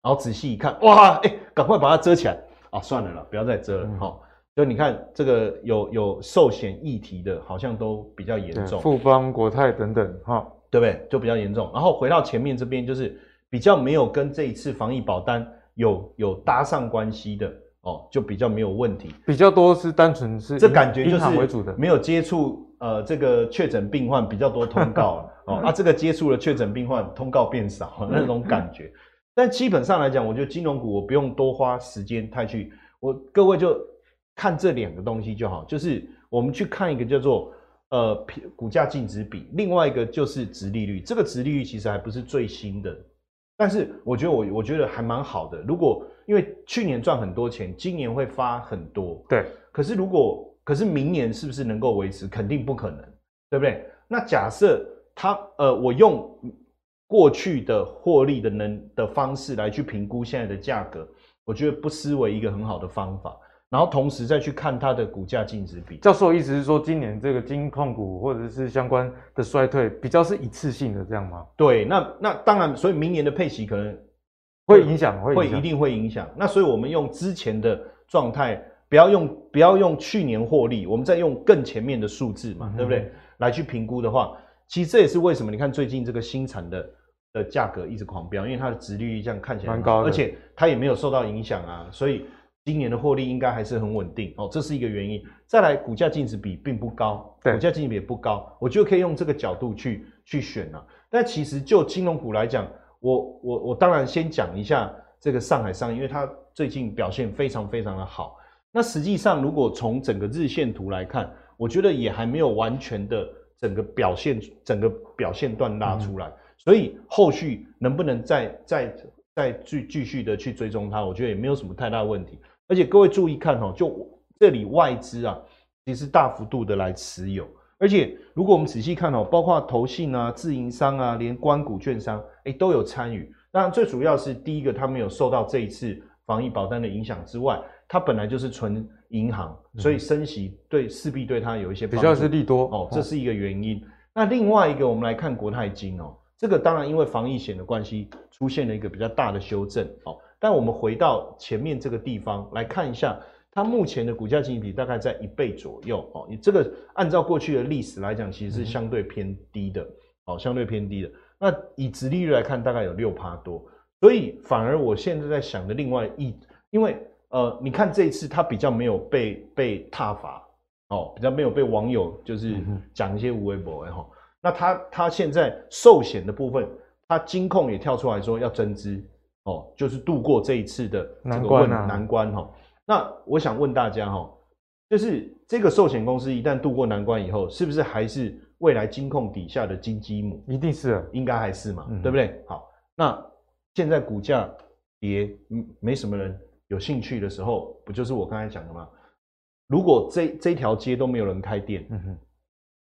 然后仔细一看，哇，哎，赶快把它遮起来啊！算了啦，不要再遮了，哈、嗯。就你看这个有有寿险议题的，好像都比较严重，富邦、国泰等等，哈，对不对？就比较严重。然后回到前面这边，就是比较没有跟这一次防疫保单有有搭上关系的哦，就比较没有问题。比较多是单纯是这感觉就是为主的，没有接触呃这个确诊病患比较多通告了哦，啊这个接触了确诊病患通告变少那种感觉。但基本上来讲，我觉得金融股我不用多花时间太去，我各位就看这两个东西就好，就是我们去看一个叫做呃股价净值比，另外一个就是值利率。这个值利率其实还不是最新的，但是我觉得我我觉得还蛮好的。如果因为去年赚很多钱，今年会发很多，对。可是如果可是明年是不是能够维持？肯定不可能，对不对？那假设它呃我用。过去的获利的能的方式来去评估现在的价格，我觉得不失为一个很好的方法。然后同时再去看它的股价净值比。教授意思是说，今年这个金控股或者是相关的衰退比较是一次性的这样吗？对，那那当然，所以明年的配息可能会影响，会会一定会影响。那所以我们用之前的状态，不要用不要用去年获利，我们再用更前面的数字嘛，嗯、对不对？来去评估的话。其实这也是为什么你看最近这个新产的的价格一直狂飙，因为它的殖利率这样看起来蛮高，而且它也没有受到影响啊，所以今年的获利应该还是很稳定哦，这是一个原因。再来，股价净值比并不高，对，股价净值比也不高，我觉得可以用这个角度去去选啊。但其实就金融股来讲，我我我当然先讲一下这个上海商业，因为它最近表现非常非常的好。那实际上如果从整个日线图来看，我觉得也还没有完全的。整个表现，整个表现段拉出来，嗯、所以后续能不能再再再继继续的去追踪它，我觉得也没有什么太大问题。而且各位注意看哦，就这里外资啊，其实大幅度的来持有，而且如果我们仔细看哦，包括投信啊、自营商啊，连关股券商，哎，都有参与。当然，最主要是第一个，它没有受到这一次防疫保单的影响之外，它本来就是纯。银行，所以升息对势必对它有一些比较是利多哦，这是一个原因。那另外一个，我们来看国泰金哦，这个当然因为防疫险的关系，出现了一个比较大的修正哦。但我们回到前面这个地方来看一下，它目前的股价净值比大概在一倍左右哦。你这个按照过去的历史来讲，其实是相对偏低的哦，相对偏低的。那以殖利率来看，大概有六趴多，所以反而我现在在想的另外一，因为。呃，你看这一次他比较没有被被踏伐哦，比较没有被网友就是讲一些无微博哈。嗯、哼那他他现在寿险的部分，他金控也跳出来说要增资哦，就是度过这一次的这个问难关哈、啊。那我想问大家哈，就是这个寿险公司一旦度过难关以后，是不是还是未来金控底下的金鸡母？一定是，应该还是嘛，嗯、对不对？好，那现在股价跌，嗯，没什么人有兴趣的时候，不就是我刚才讲的吗？如果这这条街都没有人开店，嗯哼，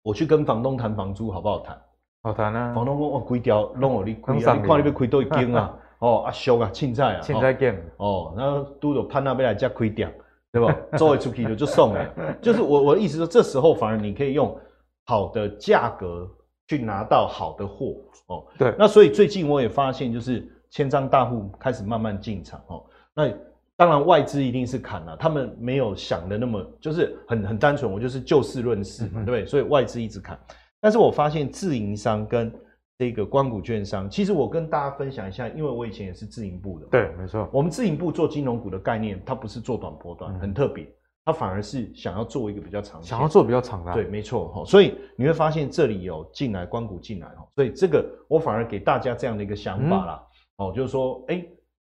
我去跟房东谈房租好不好谈？好谈啊！房东说：“我规条弄我你亏啊，你看你要亏多一间啊？哦，啊俗啊，凊彩啊，凊彩减哦，然后都有盼那边来家亏掉，对吧？周围出去就就送了，就是我我的意思说，这时候反而你可以用好的价格去拿到好的货哦。对，那所以最近我也发现，就是千张大户开始慢慢进场哦。那当然外资一定是砍了，他们没有想的那么就是很很单纯，我就是就事论事嘛，对不对？所以外资一直砍，但是我发现自营商跟这个光谷券商，其实我跟大家分享一下，因为我以前也是自营部的，对，没错，我们自营部做金融股的概念，它不是做短波段，很特别，它反而是想要做一个比较长，想要做比较长的，对，没错哈，所以你会发现这里有进来光谷进来哈，所以这个我反而给大家这样的一个想法啦，哦，就是说，哎。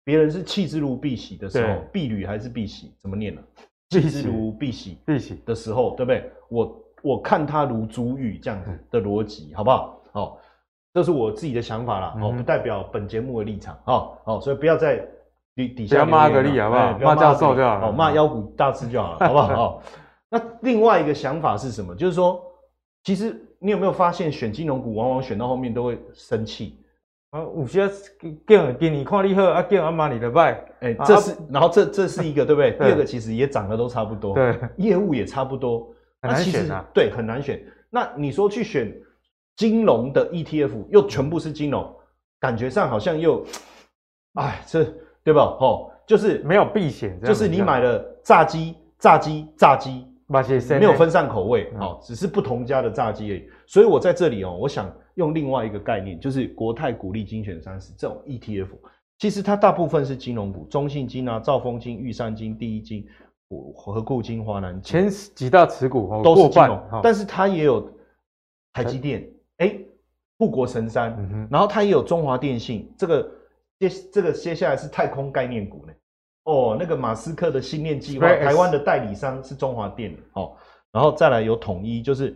别人是弃之如敝屣的时候，敝履还是敝屣？怎么念呢？弃之如敝屣，敝屣的时候，对不对？我我看他如珠玉这样子的逻辑，好不好？哦，这是我自己的想法啦，哦，不代表本节目的立场，哦哦，所以不要在底底下骂个力，好不好？骂教授就好，哦，骂妖股大师就好了，好不好？那另外一个想法是什么？就是说，其实你有没有发现，选金融股往往选到后面都会生气。啊，有些叫给你看你好，啊叫阿妈你的败，哎，这是，然后这这是一个对不 对？第二个其实也涨得都差不多，对，业务也差不多，很难选啊，对，很难选。那你说去选金融的 ETF，又全部是金融，感觉上好像又，哎，这对吧？哦，就是没有避险，就是你买了炸鸡，炸鸡，炸鸡，没有分散口味，哦，只是不同家的炸鸡而已。所以我在这里哦，我想。用另外一个概念，就是国泰股利精选三十这种 ETF，其实它大部分是金融股，中信金啊、兆丰金、玉山金、第一金、和固金、华南金，前几大持股都是金融，但是它也有台积电，哎、欸，护国神山，嗯、然后它也有中华电信，这个接这个接下来是太空概念股呢，哦，那个马斯克的信念计划，台湾的代理商是中华电，哦，然后再来有统一，就是。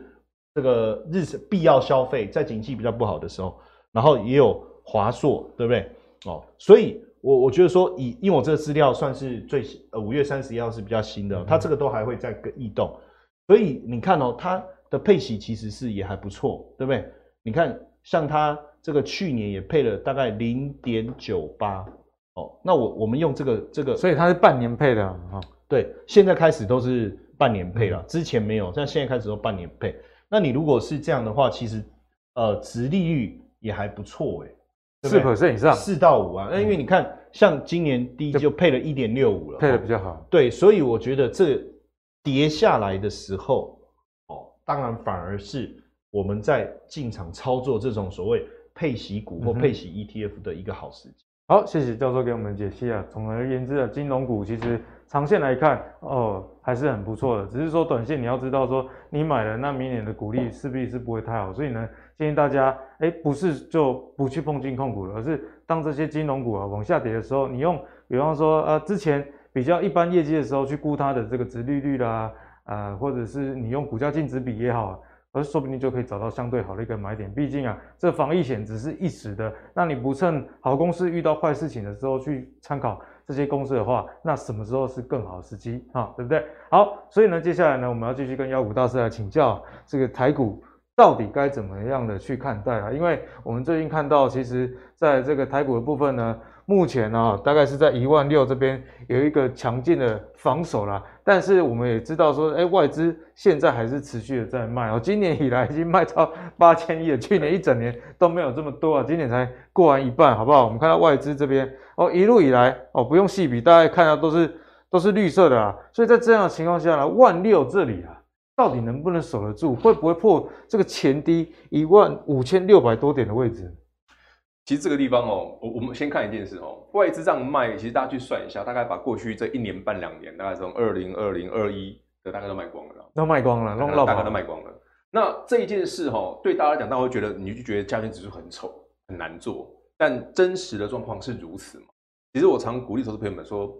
这个日常必要消费，在景气比较不好的时候，然后也有华硕，对不对？哦，所以我我觉得说，以因为我这个资料算是最呃五月三十一号是比较新的，它这个都还会再个异动，所以你看哦，它的配息其实是也还不错，对不对？你看像它这个去年也配了大概零点九八，哦，那我我们用这个这个，所以它是半年配的啊，哦、对，现在开始都是半年配了，之前没有，像现在开始都半年配。那你如果是这样的话，其实，呃，殖利率也还不错哎，四 percent 以上，四到五啊。那因为你看，像今年第一季就配了一点六五了，配的比较好。对，所以我觉得这跌下来的时候，哦，当然反而是我们在进场操作这种所谓配息股或配息 ETF 的一个好时机。好，谢谢教授给我们解析啊。总而言之啊，金融股其实长线来看，哦，还是很不错的。只是说短线你要知道说，你买了那明年的股利势必是不会太好。所以呢，建议大家，哎，不是就不去碰金控股了，而是当这些金融股啊往下跌的时候，你用，比方说呃之前比较一般业绩的时候去估它的这个殖利率啦，啊、呃，或者是你用股价净值比也好。而说不定就可以找到相对好的一个买点，毕竟啊，这防疫险只是一时的，那你不趁好公司遇到坏事情的时候去参考这些公司的话，那什么时候是更好的时机啊？对不对？好，所以呢，接下来呢，我们要继续跟妖股大师来请教这个台股到底该怎么样的去看待啊？因为我们最近看到，其实在这个台股的部分呢。目前呢、大概是在一万六这边有一个强劲的防守啦。但是我们也知道说，哎，外资现在还是持续的在卖哦。今年以来已经卖超八千亿了，去年一整年都没有这么多啊，今年才过完一半，好不好？我们看到外资这边哦，一路以来哦，不用细比，大家看到都是都是绿色的啊。所以在这样的情况下呢，万六这里啊，到底能不能守得住？会不会破这个前低一万五千六百多点的位置？其实这个地方哦，我我们先看一件事哦，外资这样卖，其实大家去算一下，大概把过去这一年半两年，大概从二零二零二一的大概都卖光了，都卖光了，大概都卖光了。那这一件事哦，对大家来讲，大家会觉得你就觉得加权指数很丑，很难做，但真实的状况是如此嘛？其实我常鼓励投资朋友们说，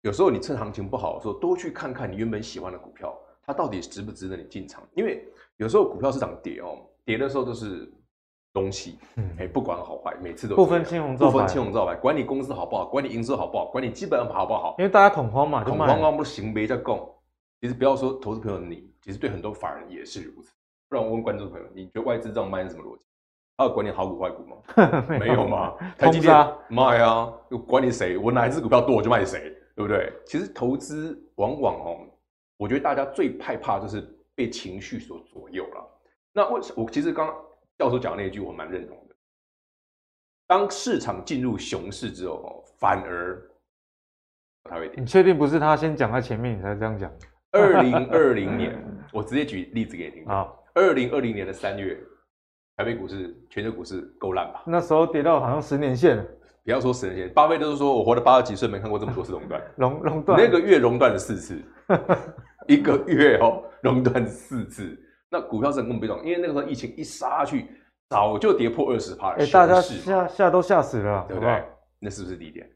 有时候你趁行情不好的时候，多去看看你原本喜欢的股票，它到底值不值得你进场？因为有时候股票市场跌哦，跌的时候都是东西，嗯，哎，不管好坏，每次都不分青红皂白，不分青红皂白，管你公司好不好，管你营收好不好，管你基本面好不好，因为大家恐慌嘛，恐慌慌不行，没在供。其实不要说投资朋友你，其实对很多法人也是如此。不然我问观众朋友，你觉得外资这样卖是什么逻辑？他有管你好股坏股吗？没有嘛？台积电卖啊，又管你谁？我哪一只股票多我就卖谁，对不对？其实投资往往哦，我觉得大家最害怕就是被情绪所左右了。那我我其实刚刚教授讲的那一句我蛮认同的。当市场进入熊市之后哦，反而他会点。你确定不是他先讲在前面，你才这样讲？二零二零年，我直接举例子给你听啊。二零二零年的三月。台北股市、全球股市够烂吧？那时候跌到好像十年线。不要说十年线，巴菲特都说我活了八十几岁没看过这么多次熔断。熔熔断，那个月熔断了四次，一个月哦熔断四次。那股票是更不懂，因为那个时候疫情一杀下去，早就跌破二十趴。哎，大家吓吓都吓死了，对不对？那是不是低点？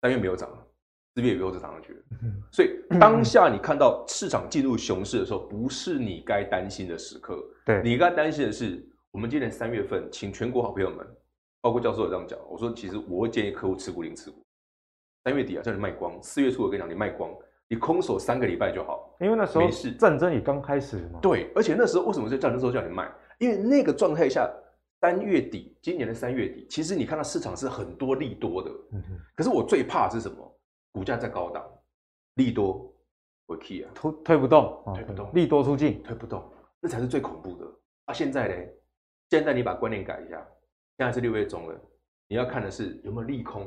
三月没有涨，四月以后就涨上去了。所以当下你看到市场进入熊市的时候，不是你该担心的时刻。对，你该担心的是。我们今年三月份，请全国好朋友们，包括教授也这样讲，我说其实我会建议客户持股零持股。三月底啊，叫你卖光；四月初我跟你讲，你卖光，你空手三个礼拜就好，因为那时候战争也刚开始嘛。对，而且那时候为什么在战争时候叫你卖？因为那个状态下，三月底，今年的三月底，其实你看到市场是很多利多的。嗯哼。可是我最怕的是什么？股价在高档，利多我 key 啊，推推不动，推不动，利多出尽，推不动，那才是最恐怖的。啊，现在呢？现在你把观念改一下，现在是六月中了，你要看的是有没有利空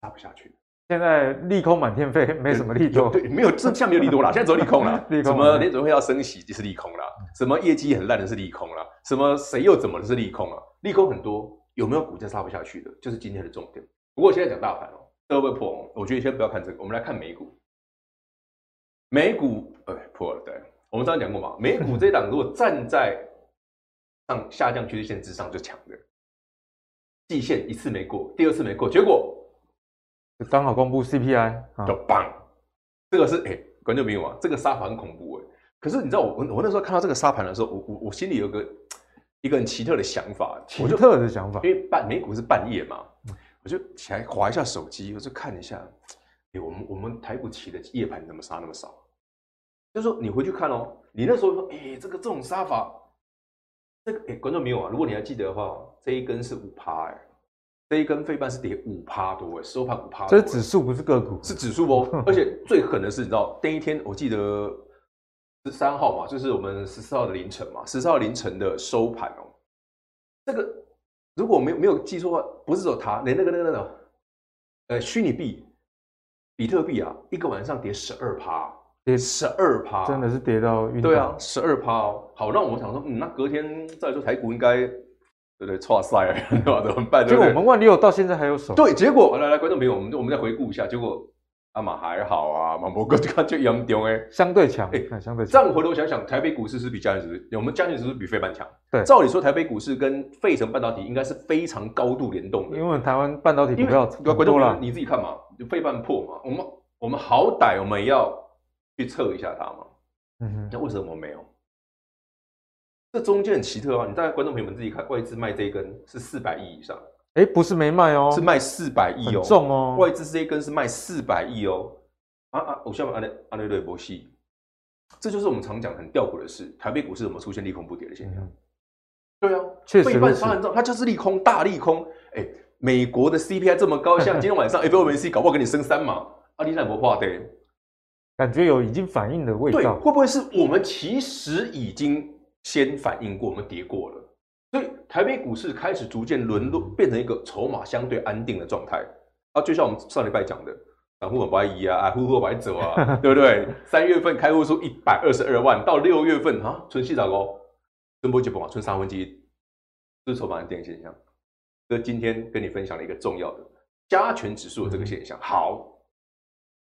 杀不下去。现在利空满天飞，没什么利多，对，没有，这下没有利多了，现在只有利空了。利空什么联准会要升息就是利空了，什么业绩很烂的是利空了，什么谁又怎么的是利空了？利空很多，有没有股价杀不下去的？就是今天的重点。不过现在讲大盘哦，都会破，我觉得先不要看这个，我们来看美股。美股哎破了，对，我们刚刚讲过嘛，美股这档如果站在上下降趋势线之上就强的，季线一次没过，第二次没过，结果刚好公布 CPI 就棒，这个是哎，观众朋友啊，这个杀盘很恐怖哎。可是你知道我我我那时候看到这个杀盘的时候，我我我心里有个一个很奇特的想法，奇特的想法，因为半美股是半夜嘛，我就起来划一下手机，我就看一下，哎，我们我们台股期的夜盘怎么杀那么少？就是说你回去看哦，你那时候说，哎，这个这种杀法。这个哎，观众没有啊？如果你还记得的话，这一根是五趴哎，这一根费半是跌五趴多哎，收盘五趴。这是指数不是个股，是指数哦。而且最狠的是，你知道那一天我记得十三号嘛，就是我们十四号的凌晨嘛，十四号凌晨的收盘哦。这个如果没有没有记错的话，不是说它连那个那个那个呃虚拟币比特币啊，一个晚上跌十二趴。跌十二趴，真的是跌到晕。对啊，十二趴哦。好，那我想说，嗯，那隔天再说台股应该对不对？挫赛 对吧？怎么办？结果我们万六到现在还有手。对，结果来来，观众朋友，我们我们再回顾一下，结果阿玛还好啊，马博哥就看就严重哎，相对强哎，相对强。这样回头想想，台北股市是比加权指数，我们加权指数比费半强。对，照理说台北股市跟费城半导体应该是非常高度联动的，因为台湾半导体股票多了，你自己看嘛，费半破嘛，我们我们好歹我们要。去测一下它嘛，嗯哼，那为什么没有？这中间很奇特啊！你大概观众朋友们自己看，外资卖这一根是四百亿以上，哎，不是没卖哦，是卖四百亿哦，重哦，外资这一根是卖四百亿哦，啊啊，我下面按那按那对波西，这就是我们常讲很吊诡的事，台北股市怎么出现利空不跌的现象？对啊，确实，费半杀人它就是利空，大利空。哎，美国的 CPI 这么高，像今天晚上 FOMC 搞不好给你升三码，啊，你那不怕的？感觉有已经反应的味道，对，会不会是我们其实已经先反应过，我们跌过了，所以台北股市开始逐渐沦落，变成一个筹码相对安定的状态啊，就像我们上礼拜讲的，散户很不移啊，啊，呼呼白走啊，对不对？三月份开户数一百二十二万，到六月份啊，存细咋高，存波结波啊，存三分之一，这是筹码安定现象。这今天跟你分享了一个重要的加权指数的这个现象，嗯、好。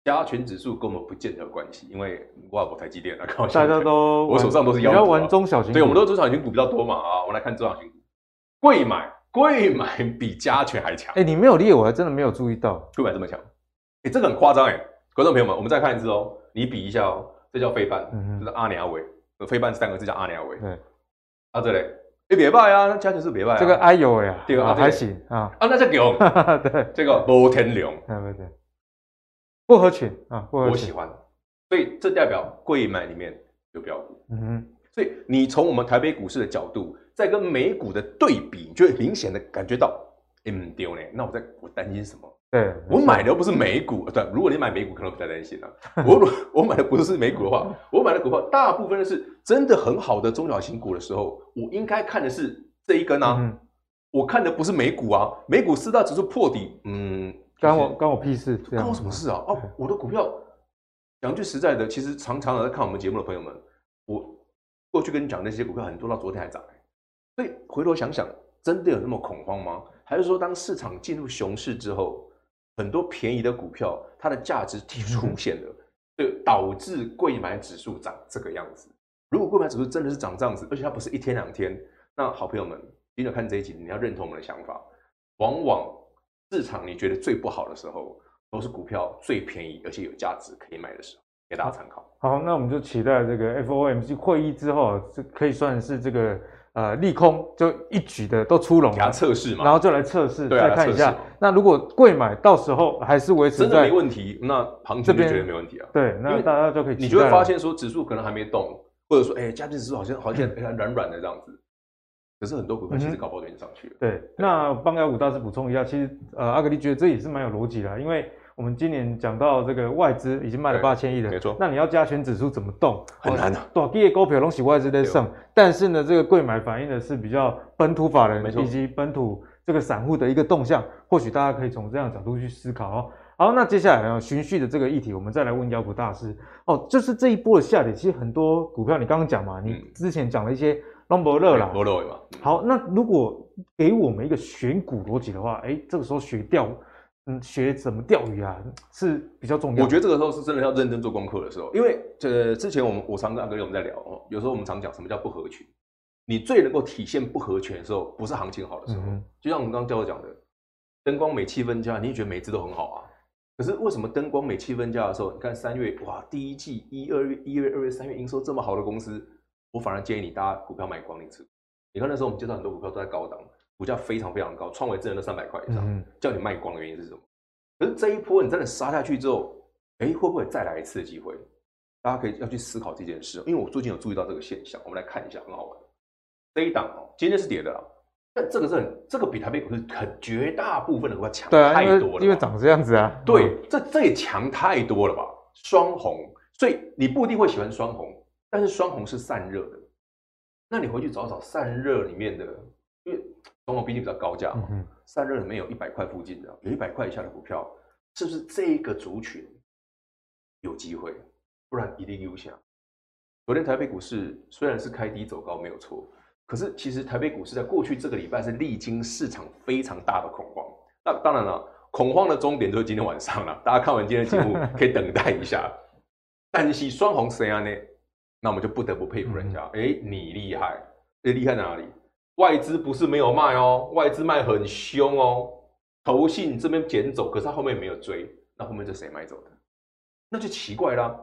加权指数跟我们不见得有关系，因为我我台积电啊，大家都 我手上都是要、啊、玩中小型股，对，我们都中小型股比较多嘛啊，我们来看中小型股，贵买贵买比加权还强，哎、欸，你没有列，我还真的没有注意到。贵买这么强，哎、欸，这个很夸张哎，观众朋友们，我们再看一次哦，你比一下哦，这叫费半，嗯、就是阿鸟尾，费半三个字叫阿鸟尾。对，啊这里，哎别拜啊，加权是别拜啊。这个哎呦喂啊，对啊，还行啊。啊，那这牛，对，这个摩天龙，对对对，不合群啊，不合群。我喜欢，所以这代表贵买里面有标股。嗯哼，所以你从我们台北股市的角度，在跟美股的对比，你就会明显的感觉到，嗯丢呢，那我在我担心什么？对，我买的又不是美股，对，如果你买美股，可能不太担心了。我我买的不是美股的话，我买的股票大部分是真的很好的中小型股的时候，我应该看的是这一根啊，嗯、我看的不是美股啊，美股四大指数破底，嗯，关我关我屁事，关我什么事啊？哦，我的股票，讲句实在的，其实常常在看我们节目的朋友们，我过去跟你讲那些股票，很多到昨天还涨，所以回头想想，真的有那么恐慌吗？还是说，当市场进入熊市之后？很多便宜的股票，它的价值出现了，就导致柜买指数涨这个样子。如果柜买指数真的是涨这样子，而且它不是一天两天，那好朋友们，今天看这一集，你要认同我们的想法。往往市场你觉得最不好的时候，都是股票最便宜而且有价值可以买的时候，给大家参考。好，那我们就期待这个 FOMC 会议之后，这可以算是这个。呃，利空就一举的都出笼，给它测试嘛，然后就来测试，对啊，再看一下。那如果贵买到时候还是维持在真的没问题，那行情就觉得没问题啊。对，那大家就可以，你就会发现说指数可能还没动，或者说哎，加权指数好像好像软软的这样子。可是很多股票其实搞不好就上去了。对，那帮妖股大师补充一下，其实呃，阿格力觉得这也是蛮有逻辑的，因为。我们今年讲到这个外资已经卖了八千亿了，没错。那你要加权指数怎么动？很难的。短期的股票东西外资在上，但是呢，这个柜买反映的是比较本土法人以及本土这个散户的一个动向，或许大家可以从这样的角度去思考哦。好，那接下来呢，循序的这个议题，我们再来问妖股大师哦，就是这一波的下跌，其实很多股票你刚刚讲嘛，你之前讲了一些龙博乐啦，好，那如果给我们一个选股逻辑的话，哎，这个时候学钓。嗯，学怎么钓鱼啊是比较重要。我觉得这个时候是真的要认真做功课的时候，因为这之前我们我常跟阿格力我们在聊哦，有时候我们常讲什么叫不合群。你最能够体现不合群的时候，不是行情好的时候，嗯、就像我们刚刚教授讲的，灯光美气氛佳，你也觉得每只都很好啊。可是为什么灯光美气氛佳的时候，你看三月哇，第一季一二月一月二月三月营收这么好的公司，我反而建议你大家股票卖光一次。你看那时候我们介绍很多股票都在高档。股价非常非常高，创维智能的三百块以上，嗯、叫你卖光的原因是什么？可是这一波你真的杀下去之后，哎，会不会再来一次的机会？大家可以要去思考这件事，因为我最近有注意到这个现象，我们来看一下，很好玩。这一档哦，今天是跌的啦，但这个是很，这个比台北股市很绝大部分的股票强太多了，啊，因为涨这样子啊。对，嗯、这这也强太多了吧？双红，所以你不一定会喜欢双红，但是双红是散热的，那你回去找找散热里面的，因为。双红毕竟比较高价嘛，嗯、散热里面有一百块附近的，有一百块以下的股票，是不是这一个族群有机会？不然一定优先。昨天台北股市虽然是开低走高没有错，可是其实台北股市在过去这个礼拜是历经市场非常大的恐慌。那当然了，恐慌的终点就是今天晚上了。大家看完今天的节目 可以等待一下。但是双红谁啊呢？那我们就不得不佩服人家。哎、嗯哼，你厉害，你厉害在哪里？外资不是没有卖哦，外资卖很凶哦。投信这边捡走，可是他后面没有追，那后面是谁买走的？那就奇怪啦。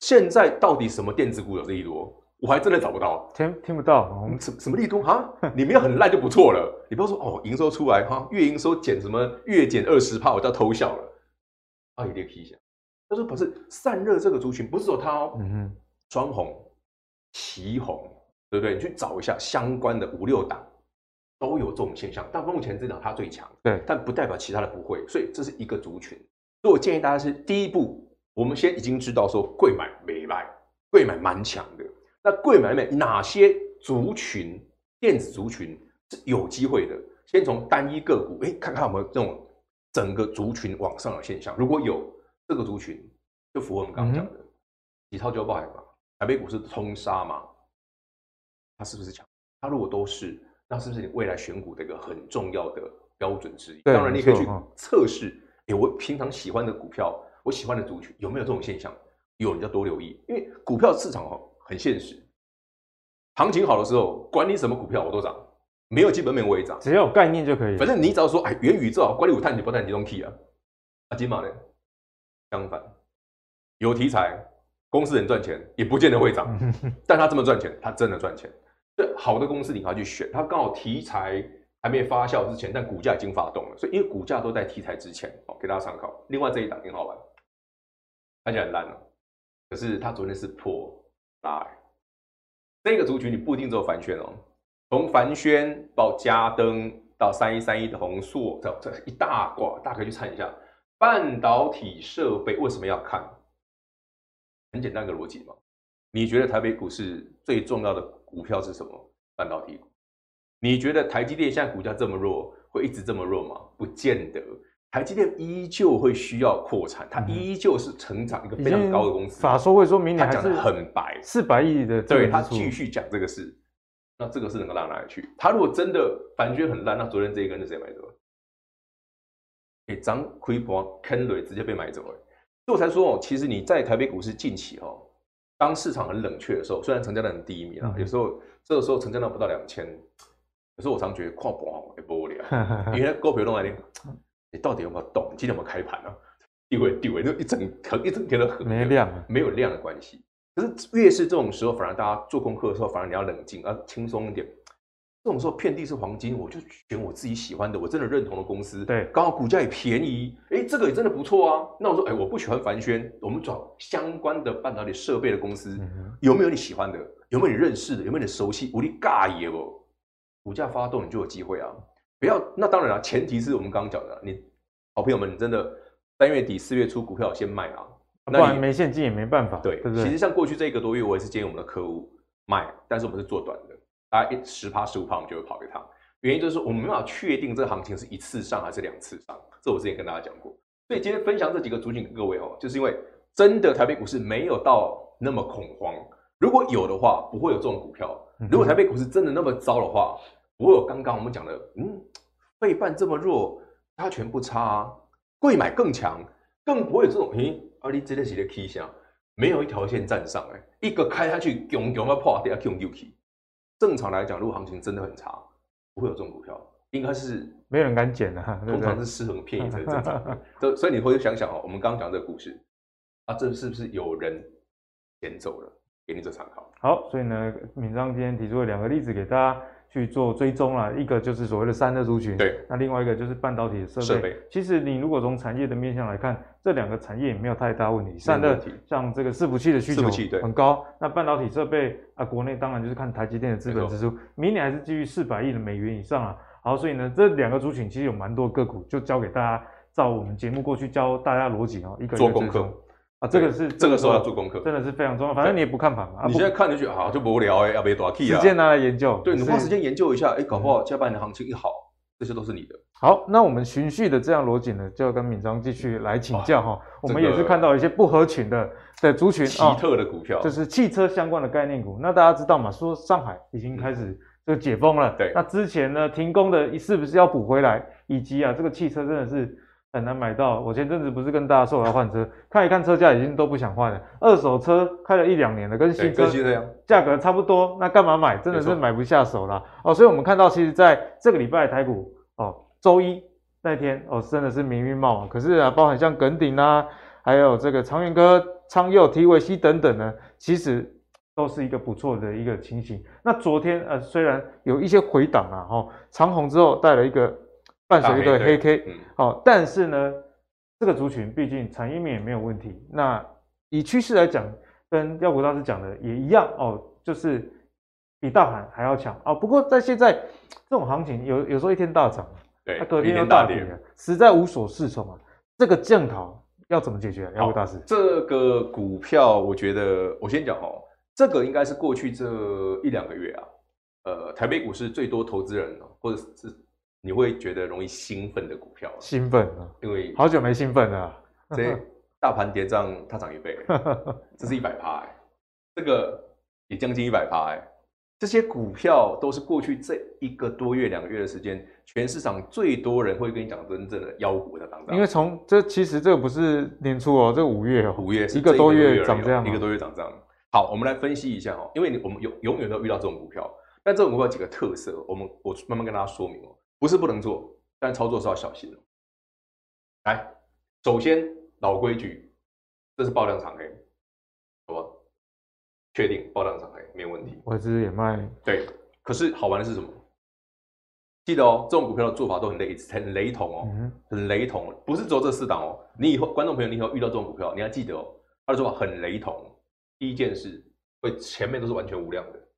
现在到底什么电子股有利多？我还真的找不到，听听不到。什什么利多哈？你没有很烂就不错了。你不要说哦，营收出来哈，月营收减什么月减二十趴，我就要偷笑了。啊，一定要提一下。他说不是散热这个族群，不是说他哦，嗯哼，双红、旗红。对不对？你去找一下相关的五六档，都有这种现象。但目前这档它最强，对，但不代表其他的不会。所以这是一个族群。所以我建议大家是第一步，我们先已经知道说贵买没买，贵买蛮强的。那贵买美哪些族群，电子族群是有机会的？先从单一个股，哎，看看有没有这种整个族群往上的现象。如果有这个族群，就符合我们刚刚讲的，几套就爆海嘛，台北股市通杀嘛。它是不是强？它如果都是，那是不是你未来选股的一个很重要的标准之一？当然，你可以去测试。哎，我平常喜欢的股票，我喜欢的族群有没有这种现象？有，你要多留意。因为股票市场哦很现实，行情好的时候，管你什么股票我都涨，没有基本面我也涨，只要有概念就可以。反正你只要说哎，元宇宙，管你有碳，你不碳，你都 key 啊。啊，金马呢？相反，有题材公司很赚钱，也不见得会涨，但他这么赚钱，他真的赚钱。这，好的公司你要去选，它刚好题材还没发酵之前，但股价已经发动了，所以因为股价都在题材之前，好给大家参考。另外这一档挺好玩，看起来很烂了，可是它昨天是破拉，这个族群你不一定只有帆宣哦，从帆宣到嘉登到三一三一的宏硕，这这一大挂，大家可以去看一下。半导体设备为什么要看？很简单个逻辑嘛。你觉得台北股市最重要的股票是什么？半导体股。你觉得台积电现在股价这么弱，会一直这么弱吗？不见得。台积电依旧会需要扩产，它依旧是成长一个非常高的公司。法说会说明年还是很白，四百亿的。对，他继续讲这个事，那这个事能够到哪里去？他如果真的反觉很烂，那昨天这一根是谁买走？诶，涨亏破坑雷直接被买走了，所以我才说哦，其实你在台北股市近期哦，当市场很冷却的时候，虽然成交量很低迷啊，有时候这个时候成交量不到两千，有时候我常觉得跨博也不无聊，因为股票弄来你，你到底有没有动？今天有没有开盘啊？地位地位，就一整横一整天都很没量，没有量的关系。可是越是这种时候，反而大家做功课的时候，反而你要冷静，要轻松一点。这种时候遍地是黄金，我就选我自己喜欢的，我真的认同的公司。对，刚好股价也便宜，哎，这个也真的不错啊。那我说，哎，我不喜欢凡轩，我们找相关的半导体设备的公司，嗯、有没有你喜欢的？有没有你认识的？有没有你熟悉？无力尬也不，股价发动你就有机会啊。不要，那当然了，前提是我们刚刚讲的，你好朋友们，你真的三月底四月初股票先卖啊，不然没现金也没办法。对，对？其实像过去这一个多月，我也是建议我们的客户卖，但是我们是做短的。大概一十趴十五趴，我们就会跑一趟。原因就是说，我们没办法确定这个行情是一次上还是两次上。这我之前跟大家讲过。所以今天分享这几个主景给各位哦，就是因为真的台北股市没有到那么恐慌。如果有的话，不会有这种股票。如果台北股市真的那么糟的话，不会有刚刚我们讲的，嗯，费半这么弱，它全不差啊。贵买更强，更不会有这种，咦，阿里这类型的 K 线没有一条线站上，哎，一个开下去，咚咚要破掉，咚丢起。正常来讲，如果行情真的很差，不会有这种股票，应该是没有人敢捡的。通常是失衡便宜才正常。所所以你回去想想哦，我们刚刚讲这个故事啊，这是不是有人捡走了？给你做参考。好，所以呢，敏章今天提出了两个例子给大家。去做追踪啦，一个就是所谓的散热族群，对，那另外一个就是半导体的设备。设备。其实你如果从产业的面向来看，这两个产业也没有太大问题。散热像这个伺服器的需求很高，那半导体设备啊，国内当然就是看台积电的资本支出，明年还是基于四百亿的美元以上啊。好，所以呢，这两个族群其实有蛮多个股，就交给大家照我们节目过去教大家逻辑哦，一个做功课。啊，这个是这个时候要做功课，真的是非常重要。反正你也不看盘嘛，你现在看就觉得啊，就无聊哎，要不要多听啊？时间拿来研究，对，你花时间研究一下，哎，搞不好下半年行情一好，这些都是你的。好，那我们循序的这样逻辑呢，就要跟敏章继续来请教哈。我们也是看到一些不合群的的族群，奇特的股票，就是汽车相关的概念股。那大家知道嘛？说上海已经开始就解封了，对。那之前呢，停工的是不是要补回来？以及啊，这个汽车真的是。很难买到。我前阵子不是跟大家说我要换车，看一看车价已经都不想换了。二手车开了一两年了，跟新车价格差不多，那干嘛买？真的是买不下手了哦。所以我们看到，其实在这个礼拜的台股哦，周一那天哦，真的是明明冒。可是啊，包含像耿鼎啊，还有这个长源科、昌佑、TVC 等等呢，其实都是一个不错的一个情形。那昨天呃，虽然有一些回档啊，哦，长虹之后带了一个。伴随一个黑 K，好、嗯哦，但是呢，这个族群毕竟产业面也没有问题。那以趋势来讲，跟妖股大师讲的也一样哦，就是比大盘还要强哦。不过在现在这种行情，有有时候一天大涨，对，隔天又大跌，实在无所适从啊。这个降头要怎么解决？妖股大师，这个股票，我觉得我先讲哦，这个应该是过去这一两个月啊，呃，台北股市最多投资人或者是。你会觉得容易兴奋的股票，兴奋啊！因为好久没兴奋了。这大盘跌涨，它涨一倍，这是一百趴，这个也将近一百趴，哎这些股票都是过去这一个多月、两个月的时间，全市场最多人会跟你讲真正的妖股的涨涨。因为从这其实这个不是年初哦，这五月哦，五月一个多月涨这样，一个多月涨这样。好，我们来分析一下哦，因为你我们永永远都遇到这种股票，但这种股票有几个特色，我们我慢慢跟大家说明哦。不是不能做，但操作是要小心的。来，首先老规矩，这是爆量长黑，好吧？确定爆量长黑，没有问题。外资也卖，对。可是好玩的是什么？记得哦，这种股票的做法都很类似，很雷同哦，嗯、很雷同，不是只有这四档哦。你以后观众朋友，你以后遇到这种股票，你要记得哦，它的做法很雷同。第一件事，会前面都是完全无量的，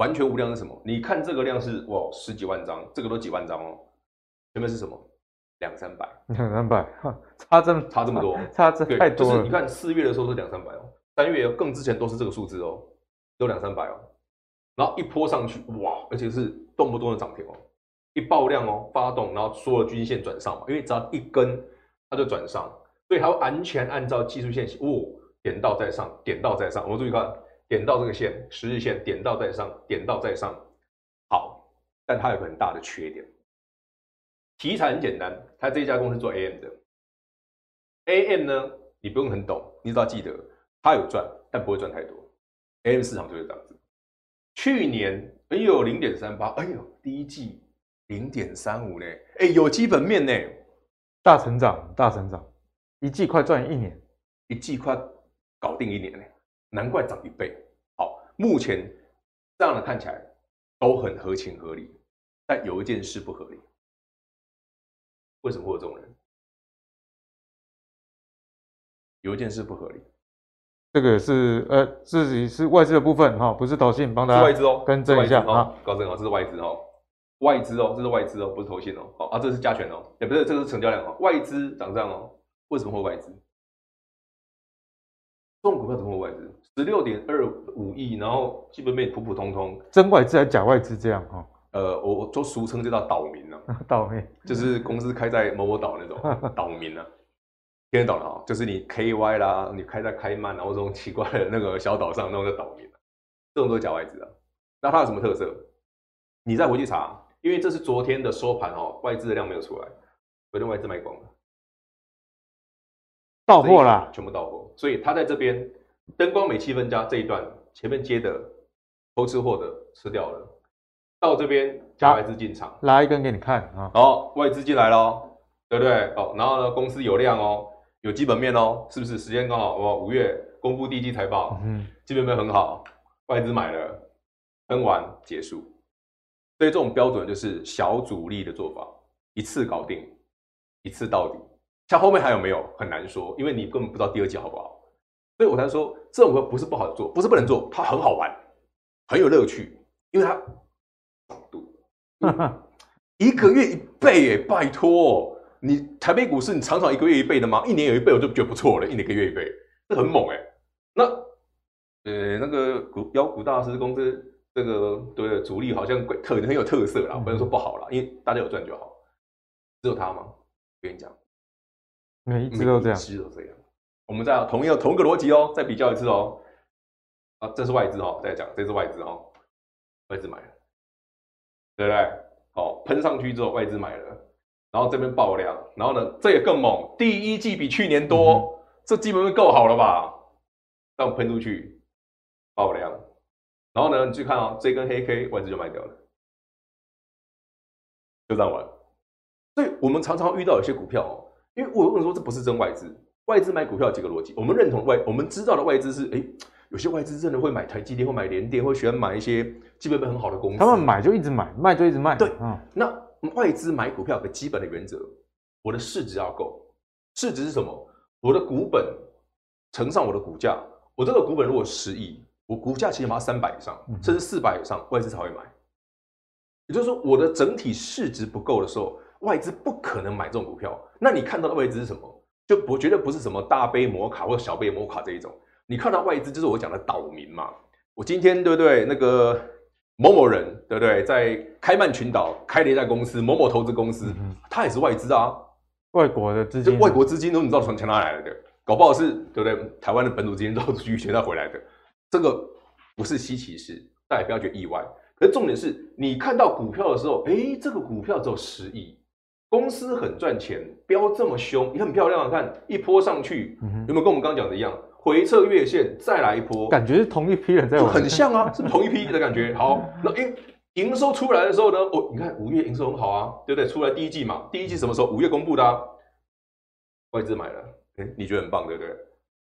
完全无量是什么？你看这个量是哇十几万张，这个都几万张哦，前面是什么？两三百，两三百，差这么差这么多，差这太多了。就是你看四月的时候是两三百哦，三月更之前都是这个数字哦，都两三百哦。然后一波上去，哇！而且是动不动的涨停哦，一爆量哦，发动，然后所有均线转上嘛，因为只要一根它就转上，所以它会完全按照技术线型，哦，点到再上，点到再上。我们注意看，点到这个线，十日线，点到再上，点到再上。好，但它有个很大的缺点，题材很简单，它这一家公司做 AM 的，AM 呢，你不用很懂，你只要记得它有赚，但不会赚太多，AM 市场就是这样子。去年哎呦零点三八，哎呦第一季零点三五呢，哎有基本面呢，大成长大成长，一季快赚一年，一季快搞定一年呢，难怪涨一倍。好，目前这样的看起来都很合情合理，但有一件事不合理，为什么会有这种人？有一件事不合理。这个是呃，自己是外资的部分哈，不是投信，帮大家外资哦，更正一下啊，高正哦，这是外资哦，外资哦，这是外资哦，不是投信哦，好啊，这是加权哦，也不是，这个是成交量哦，外资涨这样哦，为什么会外资？这种股票怎么会外资？十六点二五亿，然后基本面普普通通，真外资还是假外资这样哈？呃，我我都俗称就叫岛民啊，岛民就是公司开在某某岛那种岛民呢。听得懂了哈，就是你 KY 啦，你开在开曼然后这种奇怪的那个小岛上，那种叫岛民，这种都是假外资啊。那它有什么特色？你再回去查，因为这是昨天的收盘哦，外资的量没有出来，昨天外资卖光了，到货啦，全部到货。所以它在这边灯光美气氛加这一段前面接的偷吃货的吃掉了，到这边加外资进场，拉一根给你看啊。好，外资进来了，对不对？哦，然后呢，公司有量哦。有基本面哦，是不是？时间刚好，哇，五月公布第一季财报，嗯，基本面很好，外资买了，喷完结束。所以这种标准就是小主力的做法，一次搞定，一次到底。像后面还有没有很难说，因为你根本不知道第二季好不好。所以我才说这种不是不好做，不是不能做，它很好玩，很有乐趣，因为它度 一个月一倍耶，拜托。你台北股市，你常常一个月一倍的吗？一年有一倍，我就觉得不错了。一年一个月一倍，这很猛哎、欸。那呃，那个股妖股大师公司这个对主力好像特很有特色啦，不能说不好啦，因为大家有赚就好。只有他吗？我跟你讲，每一只都这样，每一支都这样。我们再同一个同一个逻辑哦，再比较一次哦。啊，这是外资哦，再讲这是外资哦，外资买了，对不对？好，喷上去之后，外资买了。然后这边爆量，然后呢，这也更猛，第一季比去年多，嗯、这基本面够好了吧？这样喷出去，爆量，然后呢，你去看啊、哦，这根黑 K 外资就卖掉了，就这样玩。所以我们常常遇到有些股票哦，因为我跟你说这不是真外资，外资买股票有几个逻辑，我们认同外，我们知道的外资是，哎，有些外资真的会买台积电，会买联电，会喜欢买一些基本面很好的公司，他们买就一直买，卖就一直卖，对，嗯，那。外资买股票有个基本的原则，我的市值要够。市值是什么？我的股本乘上我的股价。我这个股本如果十亿，我股价起码三百以上，甚至四百以上，外资才会买。也就是说，我的整体市值不够的时候，外资不可能买这种股票。那你看到的外资是什么？就不绝对不是什么大杯摩卡或者小杯摩卡这一种。你看到外资就是我讲的岛民嘛。我今天对不对？那个。某某人对不对？在开曼群岛开了一家公司，某某投资公司，嗯、他也是外资啊，外国的资金，外国资金都你知道从从哪来的？搞不好是对不对？台湾的本土资金都是全带回来的，这个不是稀奇事，大家不要觉得意外。可是重点是你看到股票的时候，哎，这个股票只有十亿，公司很赚钱，飙这么凶，也很漂亮啊，看一波上去，嗯、有没有跟我们刚刚讲的一样？回撤月线，再来一波，感觉是同一批人在玩，很像啊，是不是同一批的感觉？好，那营营收出来的时候呢？哦，你看五月营收很好啊，对不对？出来第一季嘛，第一季什么时候？五月公布的啊，外资买了，哎，你觉得很棒，对不对？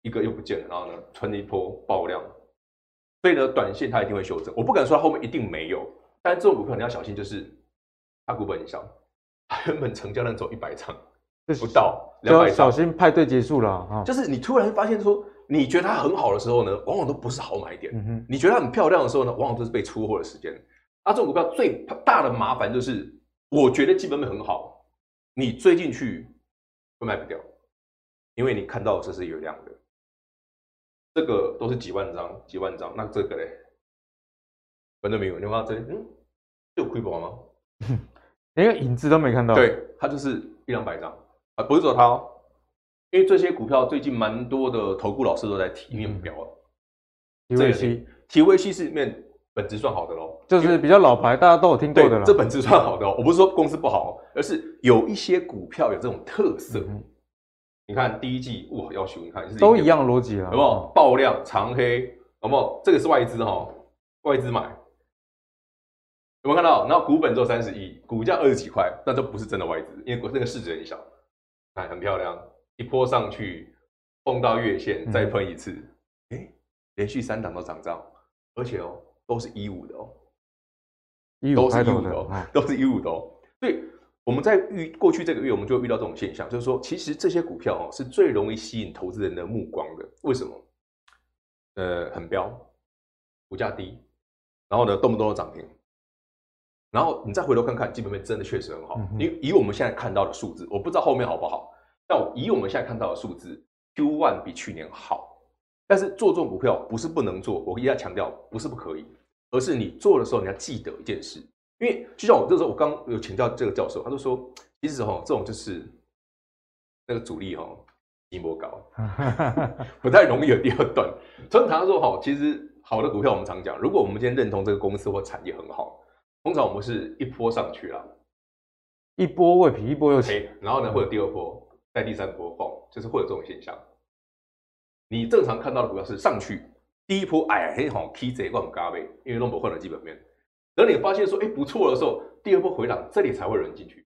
一个又不见了，然后呢，穿一波爆量，所以呢，短线它一定会修正。我不敢说它后面一定没有，但是这种股票你要小心，就是它股本很小，它原本成交量只有一百张，不到两百张，小心派对结束了啊！就是你突然发现说，你觉得它很好的时候呢，往往都不是好买点。嗯，你觉得它很漂亮的时候呢，往往都是被出货的时间。啊，这种股票最大的麻烦就是，我觉得基本面很好，你追进去会卖不掉，因为你看到这是有量的，这个都是几万张、几万张，那这个嘞，反正没有，你看这，嗯，有亏本吗？连个影子都没看到。对，它就是一两百张啊，不是说它哦，因为这些股票最近蛮多的投顾老师都在提，因为标了。TVC，TVC 是里面。本质算好的喽，就是比较老牌，大家都有听过的了。这本质算好的哦，我不是说公司不好，而是有一些股票有这种特色。嗯、你看第一季哇，要求你看是都一样逻辑啊，有没有爆量长黑？有没有这个是外资哈？外资买有没有看到？然后股本只有三十亿，股价二十几块，那就不是真的外资，因为那个市值很小。看很漂亮，一波上去碰到月线，再喷一次，哎、嗯，连续三档都涨涨，而且哦。都是一五的哦，都是一五的哦，都是一五的哦。所以我们在遇过去这个月，我们就遇到这种现象，就是说，其实这些股票哦是最容易吸引投资人的目光的。为什么？呃，很飙，股价低，然后呢，动不动都涨停，然后你再回头看看，基本面真的确实很好。以、嗯、以我们现在看到的数字，我不知道后面好不好，但我以我们现在看到的数字，Q one 比去年好。但是做这种股票不是不能做，我一定要强调，不是不可以，而是你做的时候你要记得一件事，因为就像我这时候我刚有请教这个教授，他就说，其实哈这种就是那个主力哈一模高，不太容易有第二段。通常说哈，其实好的股票我们常讲，如果我们今天认同这个公司或产业很好，通常我们是一波上去了，一波未平一波又起，然后呢会有第二波，再第三波放就是会有这种现象。你正常看到的股票是上去第一波，哎呀，很好，K 贼万嘎呗，因为弄不换了基本面。等你发现说，哎，不错的时候，第二波回档，这里才会有人进去。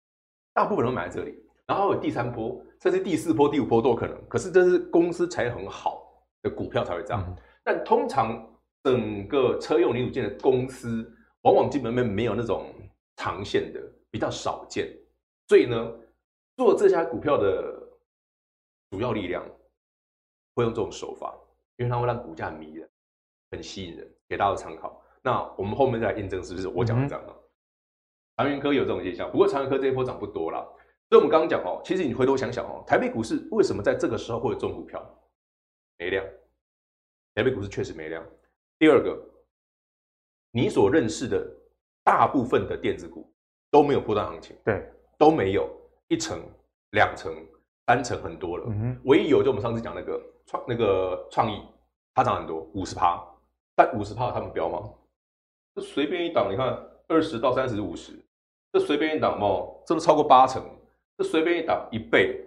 大部分人都买在这里，然后有第三波，甚至第四波、第五波都有可能。可是这是公司才很好的股票才会这样。嗯、但通常整个车用零组件的公司，往往基本面没有那种长线的，比较少见。所以呢，做这家股票的主要力量。会用这种手法，因为它会让股价很迷人，很吸引人，给大家参考。那我们后面再来验证是不是我讲的这样啊？长源科有这种现象，不过长源科这一波涨不多了。所以我们刚刚讲哦，其实你回头想想哦，台北股市为什么在这个时候会有这种股票？没量，台北股市确实没量。第二个，你所认识的大部分的电子股都没有波段行情，对，都没有一层、两层、三层很多了。唯一有就我们上次讲那个。创那个创意，它涨很多，五十趴，但五十趴他们标吗？这随便一档，你看二十到三十五十，这随便一档哦，这都超过八成，这随便一档一倍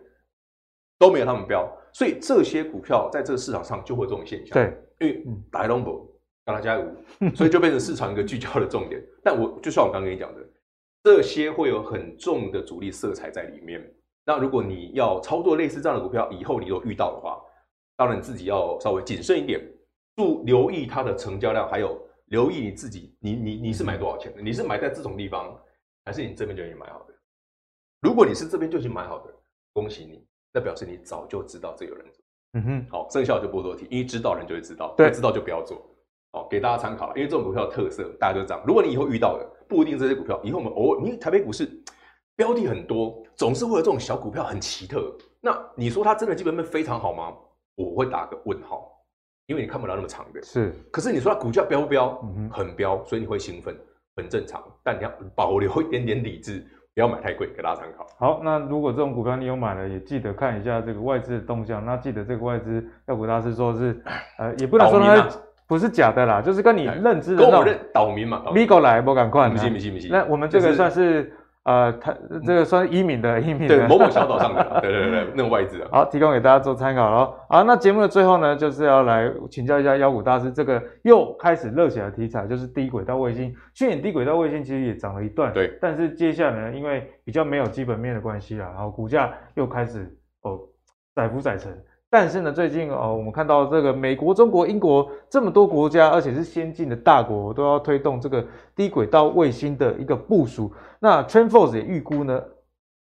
都没有他们标，所以这些股票在这个市场上就会有这种现象。对，因为大龙博跟他加五，所以就变成市场一个聚焦的重点。但我就像我刚刚跟你讲的，这些会有很重的主力色彩在里面。那如果你要操作类似这样的股票，以后你有遇到的话，当然，你自己要稍微谨慎一点，注留意它的成交量，还有留意你自己，你你你是买多少钱的？你是买在这种地方，还是你这边就已经买好的？如果你是这边就已经买好的，恭喜你，那表示你早就知道这有人做。嗯哼，好，剩下的就不多提，因为知道人就会知道，不知道就不要做。好，给大家参考，因为这种股票的特色，大家就这样。如果你以后遇到的不一定这些股票，以后我们偶尔，你台北股市标的很多，总是会有这种小股票很奇特。那你说它真的基本面非常好吗？我会打个问号，因为你看不到那么长的。是，可是你说它股价飙不飙？嗯，很飙，所以你会兴奋，很正常。但你要保留一点点理智，不要买太贵，给大家参考。好，那如果这种股票你有买了，也记得看一下这个外资的动向。那记得这个外资要股大师说是，呃，也不能说它不是假的啦，就是跟你认知的跟我认岛民嘛。米狗来，不敢看。不信，不信。那我们这个算是。呃，他这个算是移民的移民的，对某某小岛上的，对对对，那个外资啊。好，提供给大家做参考喽。好，那节目的最后呢，就是要来请教一下妖股大师，这个又开始热起来的题材就是低轨道卫星。去年低轨道卫星其实也涨了一段，对。但是接下来呢，因为比较没有基本面的关系啦，然后股价又开始哦载浮载沉，但是呢，最近哦，我们看到这个美国、中国、英国这么多国家，而且是先进的大国，都要推动这个低轨道卫星的一个部署。那 TrendForce 也预估呢，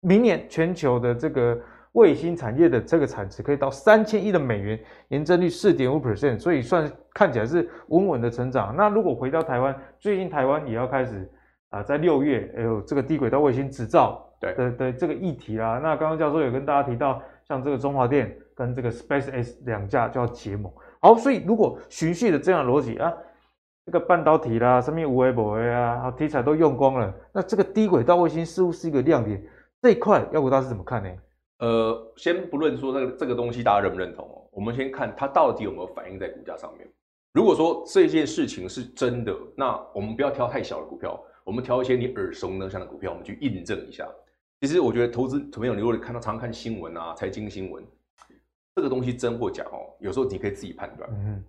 明年全球的这个卫星产业的这个产值可以到三千亿的美元，年增率四点五 percent，所以算看起来是稳稳的成长。那如果回到台湾，最近台湾也要开始啊，在六月有这个低轨道卫星执照的的的这个议题啦。那刚刚教授有跟大家提到，像这个中华电。跟这个 SpaceX 两架就要结盟，好，所以如果循序的这样逻辑啊，这个半导体啦，什么无为博啊，题材都用光了，那这个低轨道卫星似乎是一个亮点，这一块妖股大师怎么看呢？呃，先不论说这个这个东西大家认不认同哦，我们先看它到底有没有反映在股价上面。如果说这件事情是真的，那我们不要挑太小的股票，我们挑一些你耳熟能详的股票，我们去印证一下。其实我觉得投资朋友，如果你看到常看新闻啊，财经新闻。这个东西真或假哦，有时候你可以自己判断。嗯，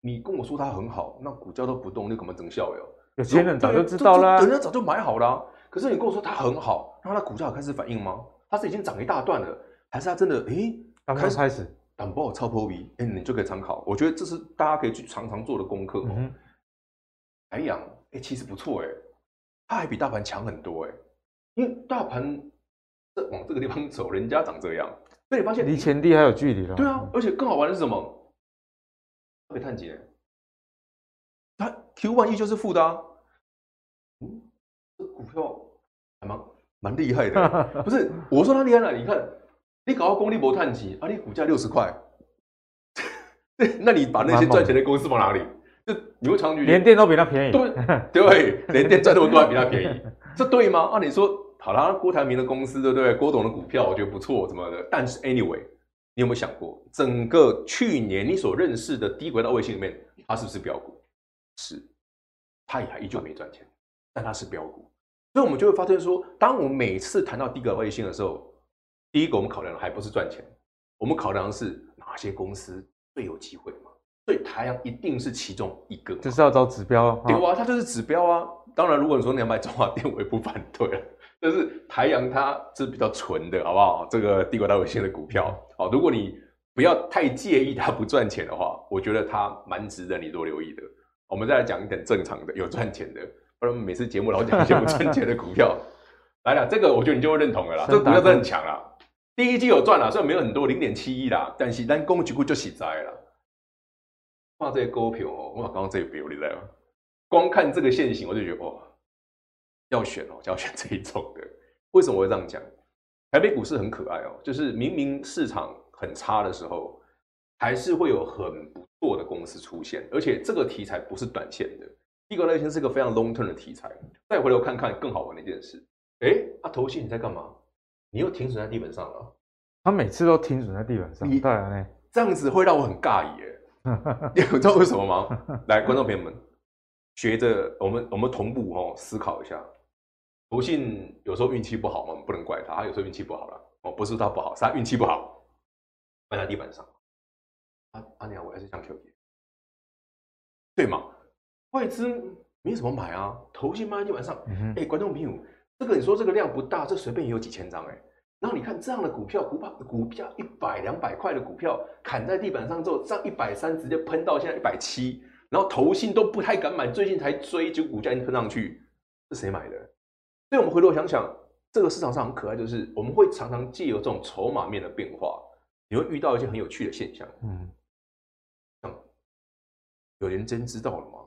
你跟我说它很好，那股价都不动，你怎么整效哟？有些人早就知道啦，人家早就买好了。可是你跟我说它很好，那它股价有开始反应吗？它是已经涨一大段了，还是它真的？诶，刚刚开始，胆不好超破鼻，哎，你就可以参考。我觉得这是大家可以去常常做的功课哦。台阳，哎，其实不错哎，它还比大盘强很多哎，因为大盘这往这个地方走，人家长这样。所以你发现离前低还有距离了。对啊，而且更好玩的是什么？特别探底，它 Q one 依旧是负的啊。嗯，这股票还蛮蛮厉害的。不是，我说它厉害了，你看，你搞到功力博探底，啊，你股价六十块，那你把那些赚钱的公司放哪里？就你会长局连电都比它便宜。对对，连电赚那么多还比它便宜，这对吗？按理说。好啦，郭台铭的公司对不对？郭董的股票我觉得不错，怎么的。但是 anyway，你有没有想过，整个去年你所认识的低轨道卫星里面，它是不是标股？是，它也还依旧没赚钱，但它是标股。所以，我们就会发现说，当我们每次谈到低轨道卫星的时候，第一个我们考量的还不是赚钱，我们考量的是哪些公司最有机会嘛？所以台阳一定是其中一个，就是要找指标，对啊，它就是指标啊。当然，如果你说你要买中华电，我也不反对了。就是台阳它是比较纯的，好不好？这个帝国大卫星的股票，好，如果你不要太介意它不赚钱的话，我觉得它蛮值得你多留意的。我们再来讲一点正常的，有赚钱的，不然每次节目老讲一些不赚钱的股票。来了，这个我觉得你就会认同了啦，这个股票真的很强啦。第一季有赚了，虽然没有很多，零点七亿啦，但是单公股股就洗灾了。哇，这些股票哦，哇，刚刚这个表你知道吗？光看这个线形，我就觉得哦。要选哦，就要选这一种的。为什么我会这样讲？台北股市很可爱哦，就是明明市场很差的时候，还是会有很不错的公司出现，而且这个题材不是短线的，低轨道卫星是个非常 long term 的题材。再回头看看更好玩的一件事，哎，啊，投信你在干嘛？你又停损在地板上了。他每次都停损在地板上，你当然呢，这样子会让我很尬异耶。你知道为什么吗？来，观众朋友们，学着我们我们同步哦思考一下。投信有时候运气不好嘛，我们不能怪他。他有时候运气不好了，哦，不是他不好，是他运气不好，放在地板上。阿阿娘，我还是想 Q 姐，对吗？外资没什么买啊，投信放在地板上。哎、嗯欸，观众朋友，这个你说这个量不大，这随便也有几千张哎。然后你看这样的股票，股票股票一百两百块的股票砍在地板上之后，上一百三直接喷到现在一百七，然后投信都不太敢买，最近才追，就股价已经喷上去，是谁买的？所以，我们回头想想，这个市场上很可爱，就是我们会常常借由这种筹码面的变化，你会遇到一些很有趣的现象。嗯，有人真知道了吗？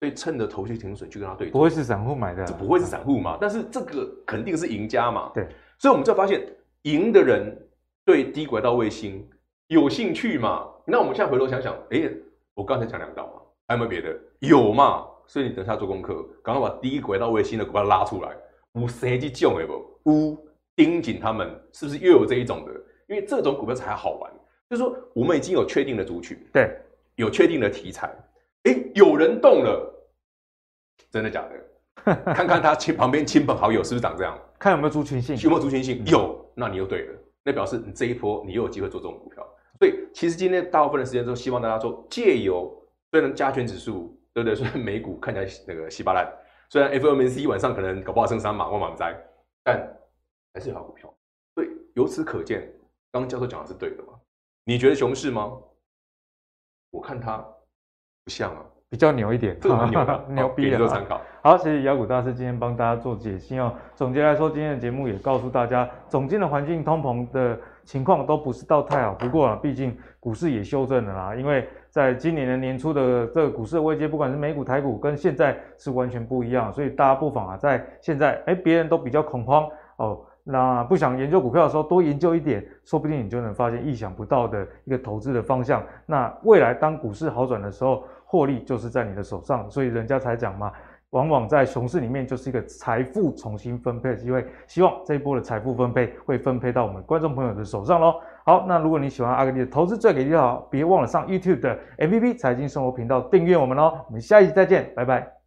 所以趁着头绪停损去跟他对，不会是散户买的，这不会是散户嘛？但是这个肯定是赢家嘛？对。所以我们就发现，赢的人对低轨道卫星有兴趣嘛？那我们现在回头想想，哎，我刚才讲两道嘛，还有没有别的？有嘛？所以你等下做功课，赶快把低轨道卫星的股票拉出来。有谁去救？哎不，乌盯紧他们，是不是又有这一种的？因为这种股票才好玩。就是说，我们已经有确定的族群，对，有确定的题材。哎，有人动了，真的假的？看看他亲旁边亲朋好友是不是长这样？看有没有族群性？有没有族群性？有，那你又对了。那表示你这一波你又有机会做这种股票。所以，其实今天大部分的时间都希望大家做借由虽然加权指数，对不对？虽然美股看起来那个稀巴烂。虽然 FOMC 晚上可能搞不好升三码或满灾，但还是有好股票。所以由此可见，刚刚教授讲的是对的嘛？你觉得熊市吗？我看它不像啊。比较牛一点，这么牛的，牛逼的参考。好，谢谢妖股大师今天帮大家做解析哦。总结来说，今天的节目也告诉大家，总经的环境、通膨的情况都不是到太好。不过啊，毕竟股市也修正了啦，因为在今年的年初的这个股市的位阶，不管是美股、台股，跟现在是完全不一样。所以大家不妨啊，在现在哎，别人都比较恐慌哦，那不想研究股票的时候，多研究一点，说不定你就能发现意想不到的一个投资的方向。那未来当股市好转的时候，获利就是在你的手上，所以人家才讲嘛，往往在熊市里面就是一个财富重新分配的机会。希望这一波的财富分配会分配到我们观众朋友的手上喽。好，那如果你喜欢阿格力的投资最给力的话，别忘了上 YouTube 的 APP 财经生活频道订阅我们喽。我们下一集再见，拜拜。